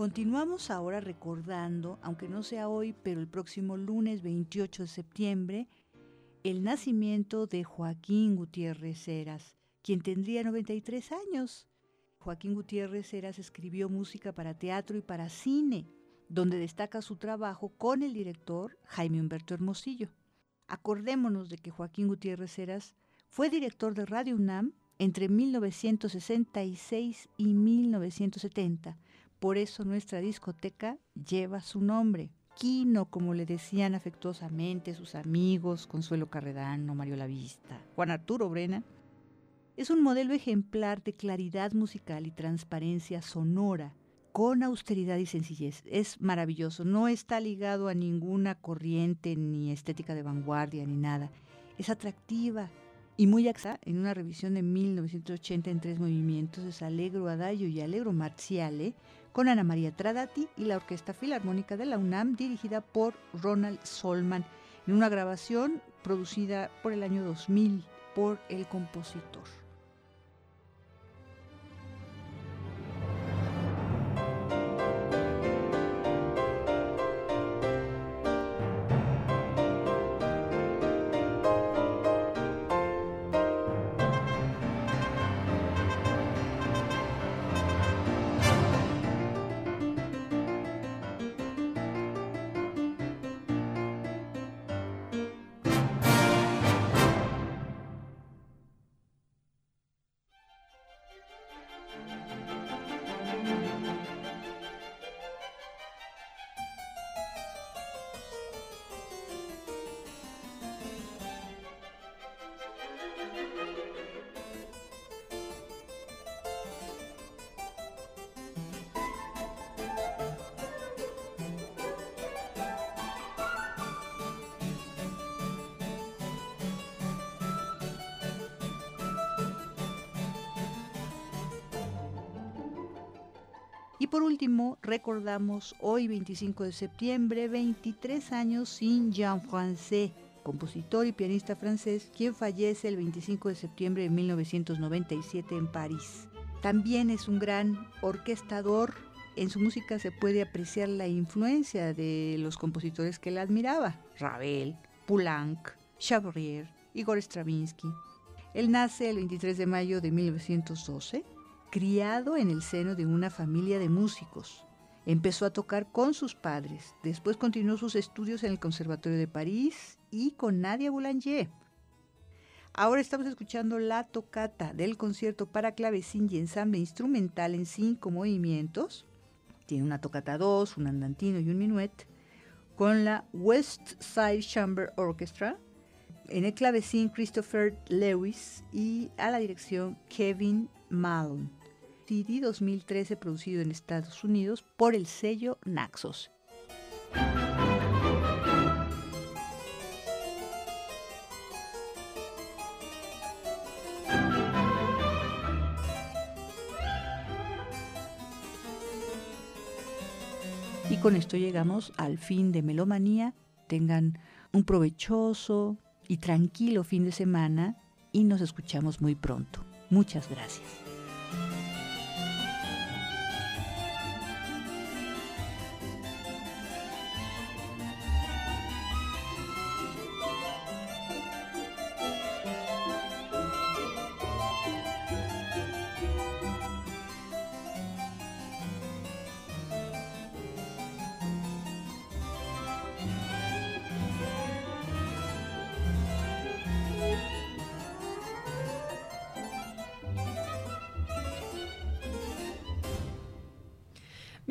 Speaker 30: Continuamos ahora recordando, aunque no sea hoy, pero el próximo lunes 28 de septiembre, el nacimiento de Joaquín Gutiérrez Heras, quien tendría 93 años. Joaquín Gutiérrez Heras escribió música para teatro y para cine, donde destaca su trabajo con el director Jaime Humberto Hermosillo. Acordémonos de que Joaquín Gutiérrez Heras fue director de Radio UNAM entre 1966 y 1970 por eso nuestra discoteca lleva su nombre. Quino, como le decían afectuosamente sus amigos, Consuelo Carredano, Mario Lavista, Juan Arturo Brena, es un modelo ejemplar de claridad musical y transparencia sonora, con austeridad y sencillez. Es maravilloso, no está ligado a ninguna corriente ni estética de vanguardia ni nada. Es atractiva y muy axa. En una revisión de 1980 en tres movimientos es Alegro Adagio y Alegro Marciale, con Ana María Tradati y la Orquesta Filarmónica de la UNAM dirigida por Ronald Solman en una grabación producida por el año 2000 por el compositor. Por último, recordamos hoy 25 de septiembre, 23 años sin Jean Francais, compositor y pianista francés, quien fallece el 25 de septiembre de 1997 en París. También es un gran orquestador. En su música se puede apreciar la influencia de los compositores que él admiraba, Ravel, Poulenc, Chabrier, Igor Stravinsky. Él nace el 23 de mayo de 1912 criado en el seno de una familia de músicos. Empezó a tocar con sus padres. Después continuó sus estudios en el Conservatorio de París y con Nadia Boulanger. Ahora estamos escuchando la tocata del concierto para clavecín y ensamble instrumental en cinco movimientos. Tiene una tocata 2, un andantino y un minuet con la West Side Chamber Orchestra. En el clavecín Christopher Lewis y a la dirección Kevin Malone. CD 2013 producido en Estados Unidos por el sello Naxos. Y con esto llegamos al fin de Melomanía. Tengan un provechoso y tranquilo fin de semana y nos escuchamos muy pronto. Muchas gracias.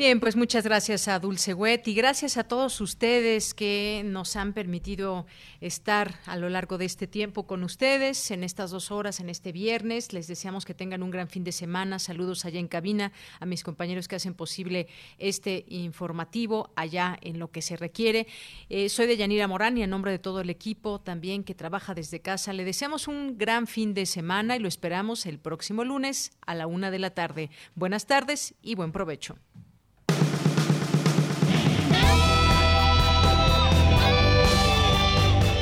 Speaker 1: Bien, pues muchas gracias a Dulce Wet y gracias a todos ustedes que nos han permitido estar a lo largo de este tiempo con ustedes en estas dos horas, en este viernes. Les deseamos que tengan un gran fin de semana. Saludos allá en cabina a mis compañeros que hacen posible este informativo allá en lo que se requiere. Eh, soy de Yanira Morán y en nombre de todo el equipo también que trabaja desde casa, le deseamos un gran fin de semana y lo esperamos el próximo lunes a la una de la tarde. Buenas tardes y buen provecho.